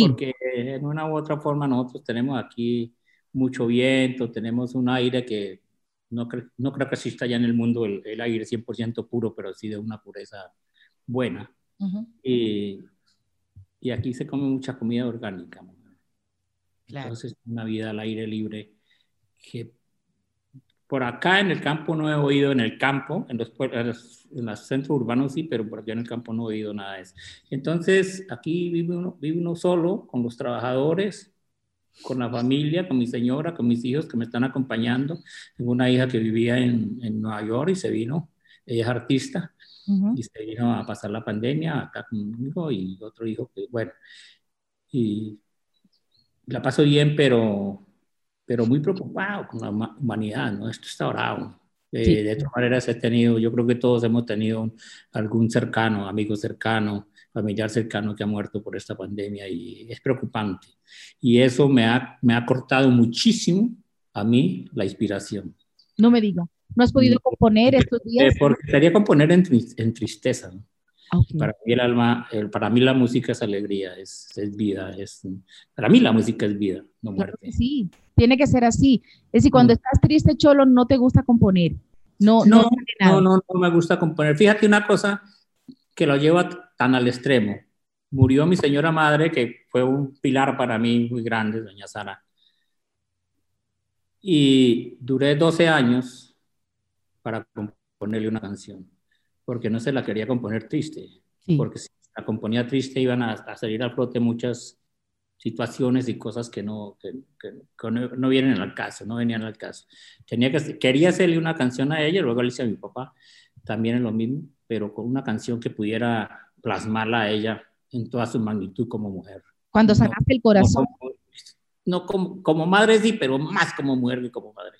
Porque en una u otra forma nosotros tenemos aquí mucho viento, tenemos un aire que no, no creo que exista ya en el mundo el, el aire 100% puro, pero sí de una pureza buena. y, y, aquí se come mucha comida orgánica. Claro. Entonces, una vida al aire libre que por acá en el campo no he oído, en el campo, en los, en los centros urbanos sí, pero por allá en el campo no he oído nada de eso. Entonces, aquí vive uno, vive uno solo con los trabajadores, con la familia, con mi señora, con mis hijos que me están acompañando. Tengo una hija que vivía en, en Nueva York y se vino, ella es artista, y se vino a pasar la pandemia acá conmigo y otro hijo que, bueno, y la paso bien, pero, pero muy preocupado con la humanidad, ¿no? Esto está bravo. De todas maneras he tenido, yo creo que todos hemos tenido algún cercano, amigo cercano, familiar cercano que ha muerto por esta pandemia y es preocupante. Y eso me ha, me ha cortado muchísimo a mí la inspiración. No me diga, ¿no has podido componer estos días? Eh, porque quería componer en, en tristeza. ¿no? Para, mí el alma, para mí la música es alegría, es, es, vida. Es, para mí la música es vida, no muerte. sí, tiene que ser así. Es decir, cuando mm. estás triste, Cholo, no te gusta componer. No, no, no, no, no, me gusta componer. Fíjate una cosa que lo lleva tan al extremo. Murió mi señora madre, que fue un pilar para mí muy grande, doña Sara. Y duré 12 años para componerle una canción porque no se la quería componer triste, porque si la componía triste iban a, salir al flote muchas situaciones y cosas que no, que, no, vienen al caso, no venían al caso. Tenía que, quería hacerle una canción a ella, luego le hice a mi papá, también es lo mismo, pero con una canción que pudiera plasmarla a ella en toda su magnitud como mujer. Cuando sacaste el corazón. No, como, como, madre sí, pero más como mujer que como madre.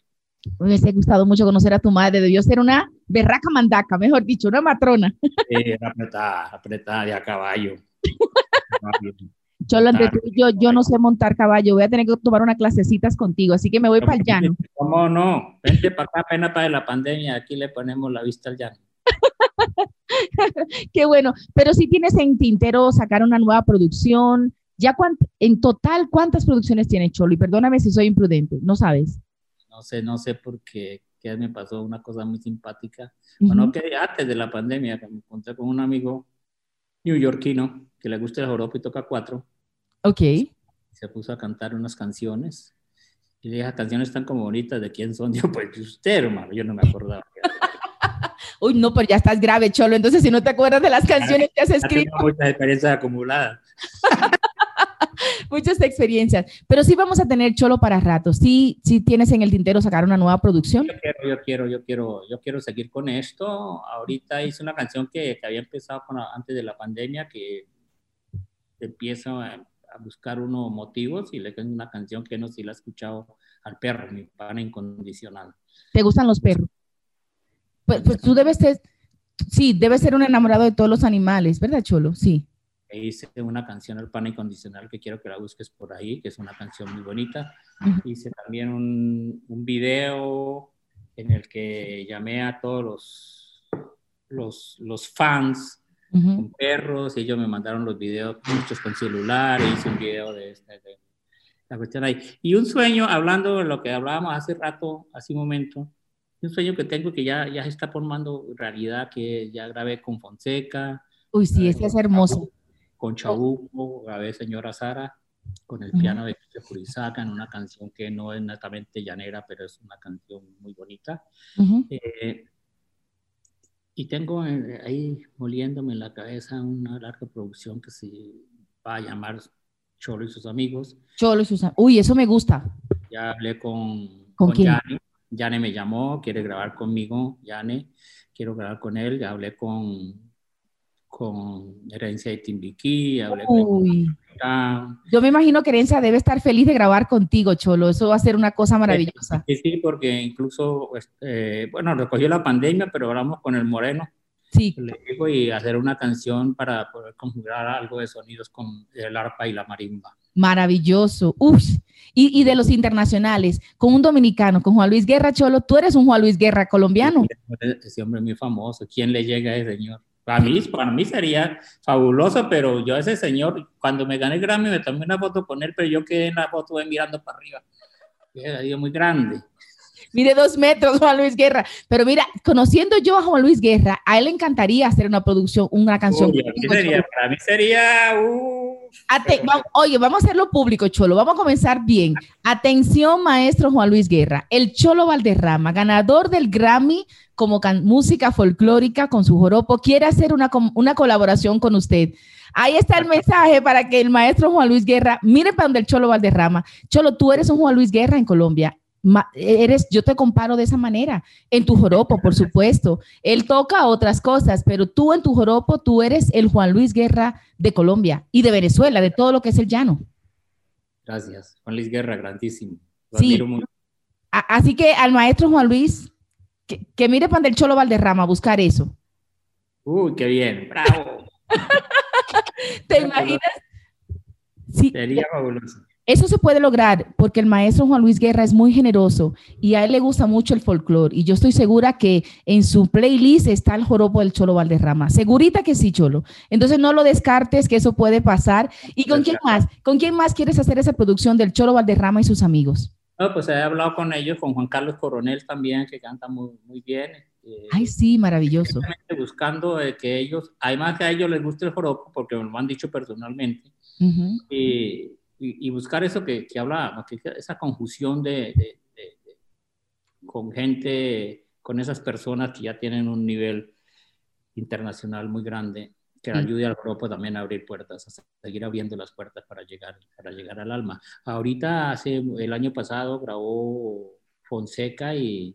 Me hubiese gustado mucho conocer a tu madre, debió ser una berraca mandaca, mejor dicho, una matrona. Sí, apretada, apretada de a caballo. (laughs) Cholo, yo, yo no sé montar caballo, voy a tener que tomar unas clasecitas contigo, así que me voy para el llano. ¿Cómo no? Vente para acá, pena para la pandemia, aquí le ponemos la vista al llano. (laughs) Qué bueno, pero si tienes en tintero sacar una nueva producción, ya en total, ¿cuántas producciones tiene Cholo? Y perdóname si soy imprudente, ¿no sabes? no sé, no sé por qué, qué me pasó una cosa muy simpática. Bueno, que antes de la pandemia, que me encontré con un amigo neoyorquino que le gusta el joropo y toca cuatro. Ok. Se puso a cantar unas canciones. Y le dije, las canciones están como bonitas, ¿de quién son? (laughs) Yo, pues usted, hermano, yo no me acordaba. (laughs) Uy, no, pero ya estás grave, Cholo. Entonces, si no te acuerdas de las canciones que has escrito. Tengo muchas experiencias acumuladas. (laughs) muchas experiencias. Pero sí vamos a tener Cholo para rato. Sí, sí tienes en el tintero sacar una nueva producción. Yo quiero, yo quiero, yo quiero, yo quiero seguir con esto. Ahorita hice una canción que, que había empezado antes de la pandemia, que empiezo a, buscar unos motivos y le tengo una canción que no sé si la he escuchado al perro, mi pana incondicional. ¿Te gustan los perros? Pues, pues tú debes ser, sí, debes ser un enamorado de todos los animales, ¿verdad, Cholo? Sí hice una canción al pan incondicional que quiero que la busques por ahí, que es una canción muy bonita. Hice también un, un, video en el que llamé a todos los, los, los fans con perros y ellos me mandaron los videos, muchos con celular, e hice un video de, esta, de la cuestión ahí. Y un sueño, hablando de lo que hablábamos hace rato, hace un momento, un sueño que tengo que ya, ya se está formando realidad, que ya grabé con Fonseca. Uy, sí, ese es hermoso con Chabuco, grabé Señora Sara, con el piano de Purizaca, en una canción que no es netamente llanera, pero es una canción muy bonita. Eh, y tengo eh, ahí moliéndome en la cabeza una larga producción que se va a llamar Cholo y sus amigos. Cholo y sus amigos. Uy, eso me gusta. Ya hablé con, ¿Con, quién? Yane. me llamó, quiere grabar conmigo, Yane. Quiero grabar con él. Ya hablé con con Herencia de Timbiquí, hablé Yo me imagino que Herencia debe estar feliz de grabar contigo, Cholo. Eso va a ser una cosa maravillosa. Sí, sí porque incluso, este, bueno, recogió la pandemia, pero hablamos con el Moreno. Sí. Le digo y hacer una canción para poder configurar algo de sonidos con el arpa y la marimba. Maravilloso. Uf. Y, y, de los internacionales, con un dominicano, con Juan Luis Guerra Cholo, tú eres un Juan Luis Guerra colombiano. Ese hombre es muy famoso. ¿Quién le llega a ese señor? Para mí, para mí sería fabuloso, pero yo ese señor, cuando me gané el Grammy, me tomé una foto con él, pero yo quedé en la foto mirando para arriba. Era muy grande. Mire dos metros, (laughs) Juan Luis Guerra. Pero mira, conociendo yo a Juan Luis Guerra, a él le encantaría hacer una producción, una canción. para mí sería... oye, vamos a hacerlo público, Cholo. Vamos a comenzar bien. Atención, maestro Juan Luis Guerra. El Cholo Valderrama, ganador del Grammy como música folclórica con su joropo, quiere hacer una, una colaboración con usted. Ahí está el mensaje para que el maestro Juan Luis Guerra mire para donde el Cholo Valderrama. Cholo, tú eres un Juan Luis Guerra en Colombia eres, yo te comparo de esa manera, en tu joropo, por supuesto. Él toca otras cosas, pero tú en tu joropo, tú eres el Juan Luis Guerra de Colombia y de Venezuela, de todo lo que es el llano. Gracias, Juan Luis Guerra, grandísimo. sí. Así que al maestro Juan Luis, que, mire pan del Cholo Valderrama a buscar eso. Uy, qué bien, bravo. (laughs) ¿Te imaginas? Sí. Sería fabuloso. Eso se puede lograr porque el maestro Juan Luis Guerra es muy generoso y a él le gusta mucho el folclore. Y yo estoy segura que en su playlist está el joropo del Cholo Valderrama. Segurita que sí, Cholo. Entonces no lo descartes que eso puede pasar. ¿Y con quién más? ¿Con quién más quieres hacer esa producción del Cholo Valderrama y sus amigos? No, pues he hablado con ellos, con Juan Carlos Coronel también, que canta muy, muy bien. Eh, Ay, sí, maravilloso. Buscando eh, que ellos, además que a ellos les guste el joropo, porque me lo han dicho personalmente. y y, buscar eso que, que habla, esa confusión de, con gente, con esas personas que ya tienen un nivel internacional muy grande, que mm. ayude al grupo también a abrir puertas, a seguir abriendo las puertas para llegar, para llegar al alma. Ahorita, hace, el año pasado, grabó Fonseca y,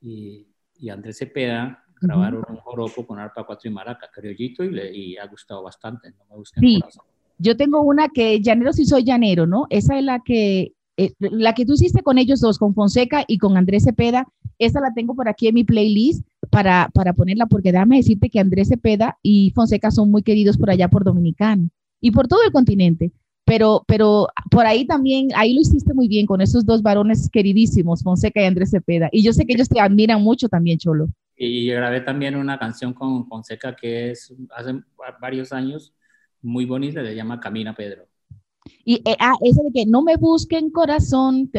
y, Andrés Cepeda, grabaron un joropo con arpa cuatro y maraca, criollito, y, le, y ha gustado bastante. No me busquen sí. Yo tengo una que Llanero si soy llanero, ¿no? Esa es la que, eh, la que tú hiciste con ellos dos, con Fonseca y con Andrés Cepeda. Esa la tengo por aquí en mi playlist para, para ponerla, porque déjame decirte que Andrés Cepeda y Fonseca son muy queridos por allá por Dominicano y por todo el continente. Pero, pero por ahí también, ahí lo hiciste muy bien con esos dos varones queridísimos, Fonseca y Andrés Cepeda. Y yo sé que ellos te admiran mucho también, Cholo. Y grabé también una canción con Fonseca que es hace varios años, muy bonita, se llama Camina Pedro. Y eh, ah, esa de que no me busquen corazón,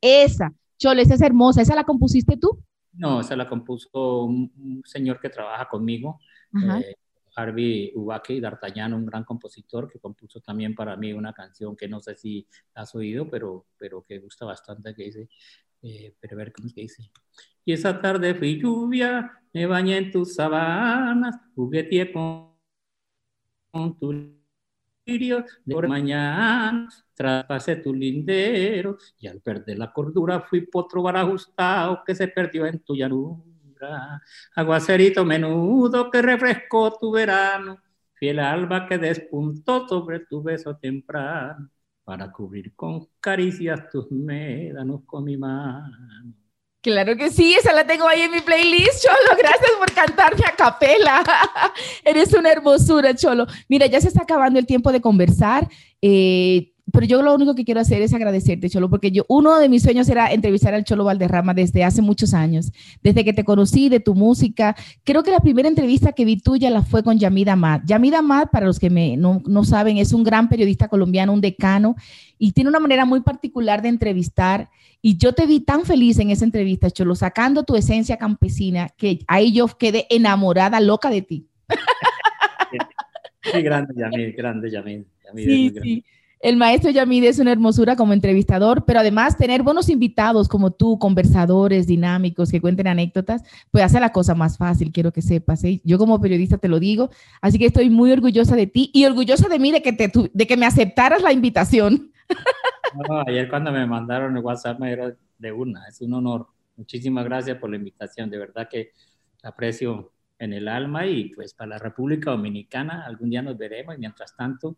esa, Chole, esa es hermosa, ¿esa la compusiste tú? No, esa la compuso un, señor que trabaja conmigo, eh, Harvey Ubake D'Artagnan, un gran compositor que compuso también para mí una canción que no sé si has oído, pero, pero que gusta bastante, que dice, eh, pero a ver cómo es que dice. Y esa tarde fui lluvia, me bañé en tus sabanas, jugueteé con tu lirio de mañana, traspasé tu lindero y al perder la cordura fui potro bar ajustado que se perdió en tu llanura. Aguacerito menudo que refrescó tu verano, fiel alba que despuntó sobre tu beso temprano para cubrir con caricias tus médanos con mi mano. Claro que sí, esa la tengo ahí en mi playlist, Cholo. Gracias por cantarme a capela. (laughs) Eres una hermosura, Cholo. Mira, ya se está acabando el tiempo de conversar. Eh, pero yo lo único que quiero hacer es agradecerte, Cholo, porque yo, uno de mis sueños era entrevistar al Cholo Valderrama desde hace muchos años, desde que te conocí, de tu música. Creo que la primera entrevista que vi tuya la fue con Yamida Amad. Yamida Amad, para los que me, no, no saben, es un gran periodista colombiano, un decano, y tiene una manera muy particular de entrevistar. Y yo te vi tan feliz en esa entrevista, Cholo, sacando tu esencia campesina, que ahí yo quedé enamorada, loca de ti. (laughs) Sí, grande Yamid, grande Yamid. sí, sí. El maestro Yamid es una hermosura como entrevistador, pero además tener buenos invitados como tú, conversadores dinámicos que cuenten anécdotas, pues hace la cosa más fácil, quiero que sepas. ¿eh? Yo como periodista te lo digo, así que estoy muy orgullosa de ti y orgullosa de mí de que, te, de que me aceptaras la invitación. ayer cuando me mandaron el WhatsApp me era de una, es un honor. Muchísimas gracias por la invitación, de verdad que aprecio en el alma y pues para la República Dominicana algún día nos veremos y mientras tanto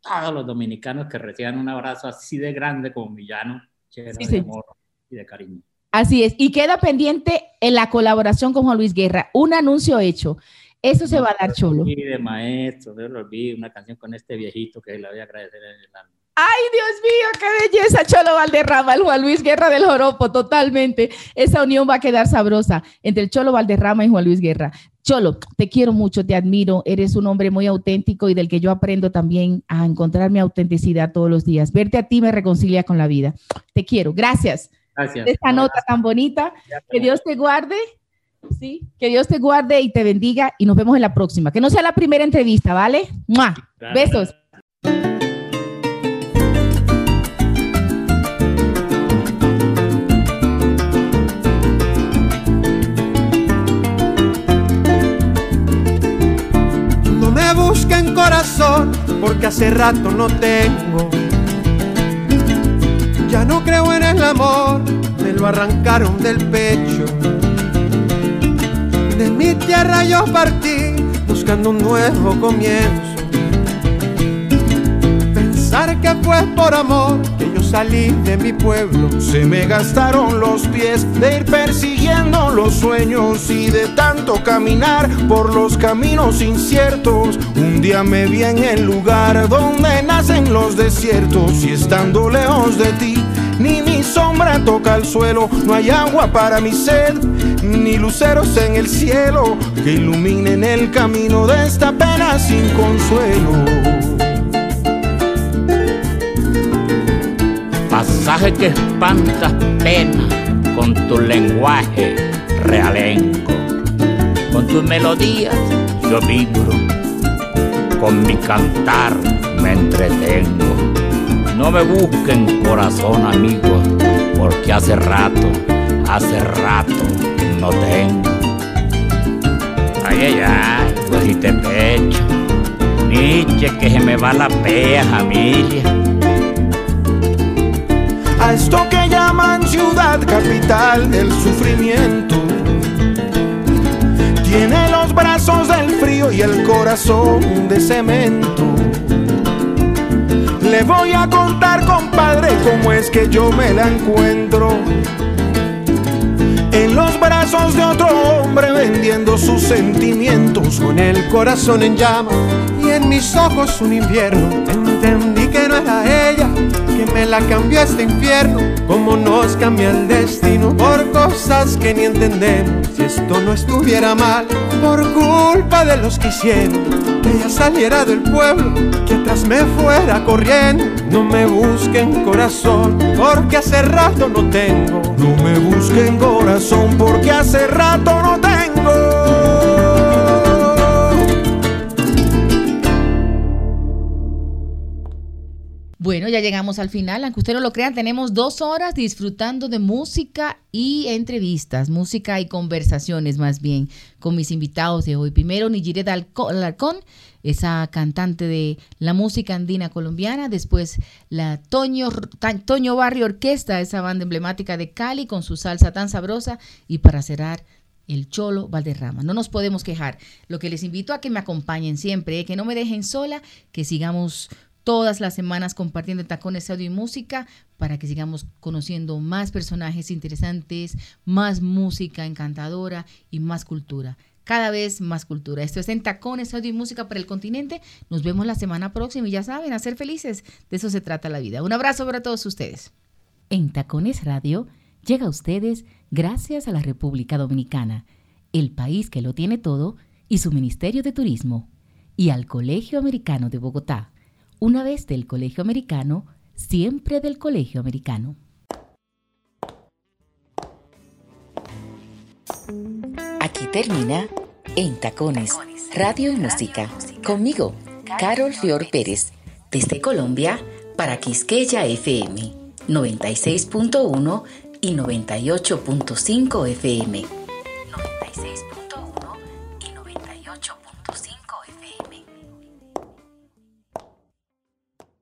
todos los dominicanos que reciban un abrazo así de grande como Millano, lleno de amor y de cariño. Así es, y queda pendiente en la colaboración con Juan Luis Guerra, un anuncio hecho. Eso se va a dar cholo. Y de maestro, de lo olvidé, una canción con este viejito que le voy a agradecer en el alma. Ay, Dios mío, qué belleza, Cholo Valderrama, el Juan Luis Guerra del Joropo, totalmente. Esa unión va a quedar sabrosa entre el Cholo Valderrama y Juan Luis Guerra. Cholo, te quiero mucho, te admiro, eres un hombre muy auténtico y del que yo aprendo también a encontrar mi autenticidad todos los días. Verte a ti me reconcilia con la vida. Te quiero, gracias. Gracias. esta nota tan bonita. Que Dios te guarde. Sí, que Dios te guarde y te bendiga y nos vemos en la próxima. Que no sea la primera entrevista, ¿vale? Besos. Busquen corazón, porque hace rato no tengo. Ya no creo en el amor, me lo arrancaron del pecho. De mi tierra yo partí, buscando un nuevo comienzo. Pensar que fue por amor salí de mi pueblo. Se me gastaron los pies de ir persiguiendo los sueños y de tanto caminar por los caminos inciertos. Un día me vi en el lugar donde nacen los desiertos y estando lejos de ti, ni mi sombra toca el suelo, no hay agua para mi sed, ni luceros en el cielo que iluminen el camino de esta pena sin consuelo. Pasaje que espanta pena con tu lenguaje realengo. Con tus melodías yo vibro, con mi cantar me entretengo. No me busquen corazón amigo, porque hace rato, hace rato no tengo. Ay, ay, ay, pues si te pecho, Nietzsche que se me va la pea familia esto que llaman ciudad capital del sufrimiento. Tiene los brazos del frío y el corazón de cemento. Le voy a contar, compadre, cómo es que yo me la encuentro. En los brazos de otro hombre vendiendo sus sentimientos. Con el corazón en llamas y en mis ojos un invierno. Entendí que no era ella que me la cambió este infierno, como nos cambia el destino por cosas que ni entendemos. Si esto no estuviera mal, por culpa de los que hicieron que ella saliera del pueblo, que atrás me fuera corriendo. No me busquen corazón, porque hace rato no tengo. No me busquen corazón, porque hace rato no tengo. Bueno, ya llegamos al final. Aunque usted no lo crean, tenemos dos horas disfrutando de música y entrevistas, música y conversaciones más bien con mis invitados de hoy. Primero, Nigire Alarcón, esa cantante de la música andina colombiana. Después, la Toño, Toño Barrio Orquesta, esa banda emblemática de Cali con su salsa tan sabrosa. Y para cerrar, el Cholo Valderrama. No nos podemos quejar. Lo que les invito a que me acompañen siempre, que no me dejen sola, que sigamos todas las semanas compartiendo tacones audio y música para que sigamos conociendo más personajes interesantes, más música encantadora y más cultura. Cada vez más cultura. Esto es en Tacones, Audio y Música para el continente. Nos vemos la semana próxima y ya saben, a ser felices. De eso se trata la vida. Un abrazo para todos ustedes. En Tacones Radio llega a ustedes gracias a la República Dominicana, el país que lo tiene todo, y su Ministerio de Turismo, y al Colegio Americano de Bogotá una vez del Colegio Americano, siempre del Colegio Americano. Aquí termina En Tacones, Radio y Música. Conmigo, Carol Fior Pérez, desde Colombia para Quisqueya FM 96.1 y 98.5 FM. 96.1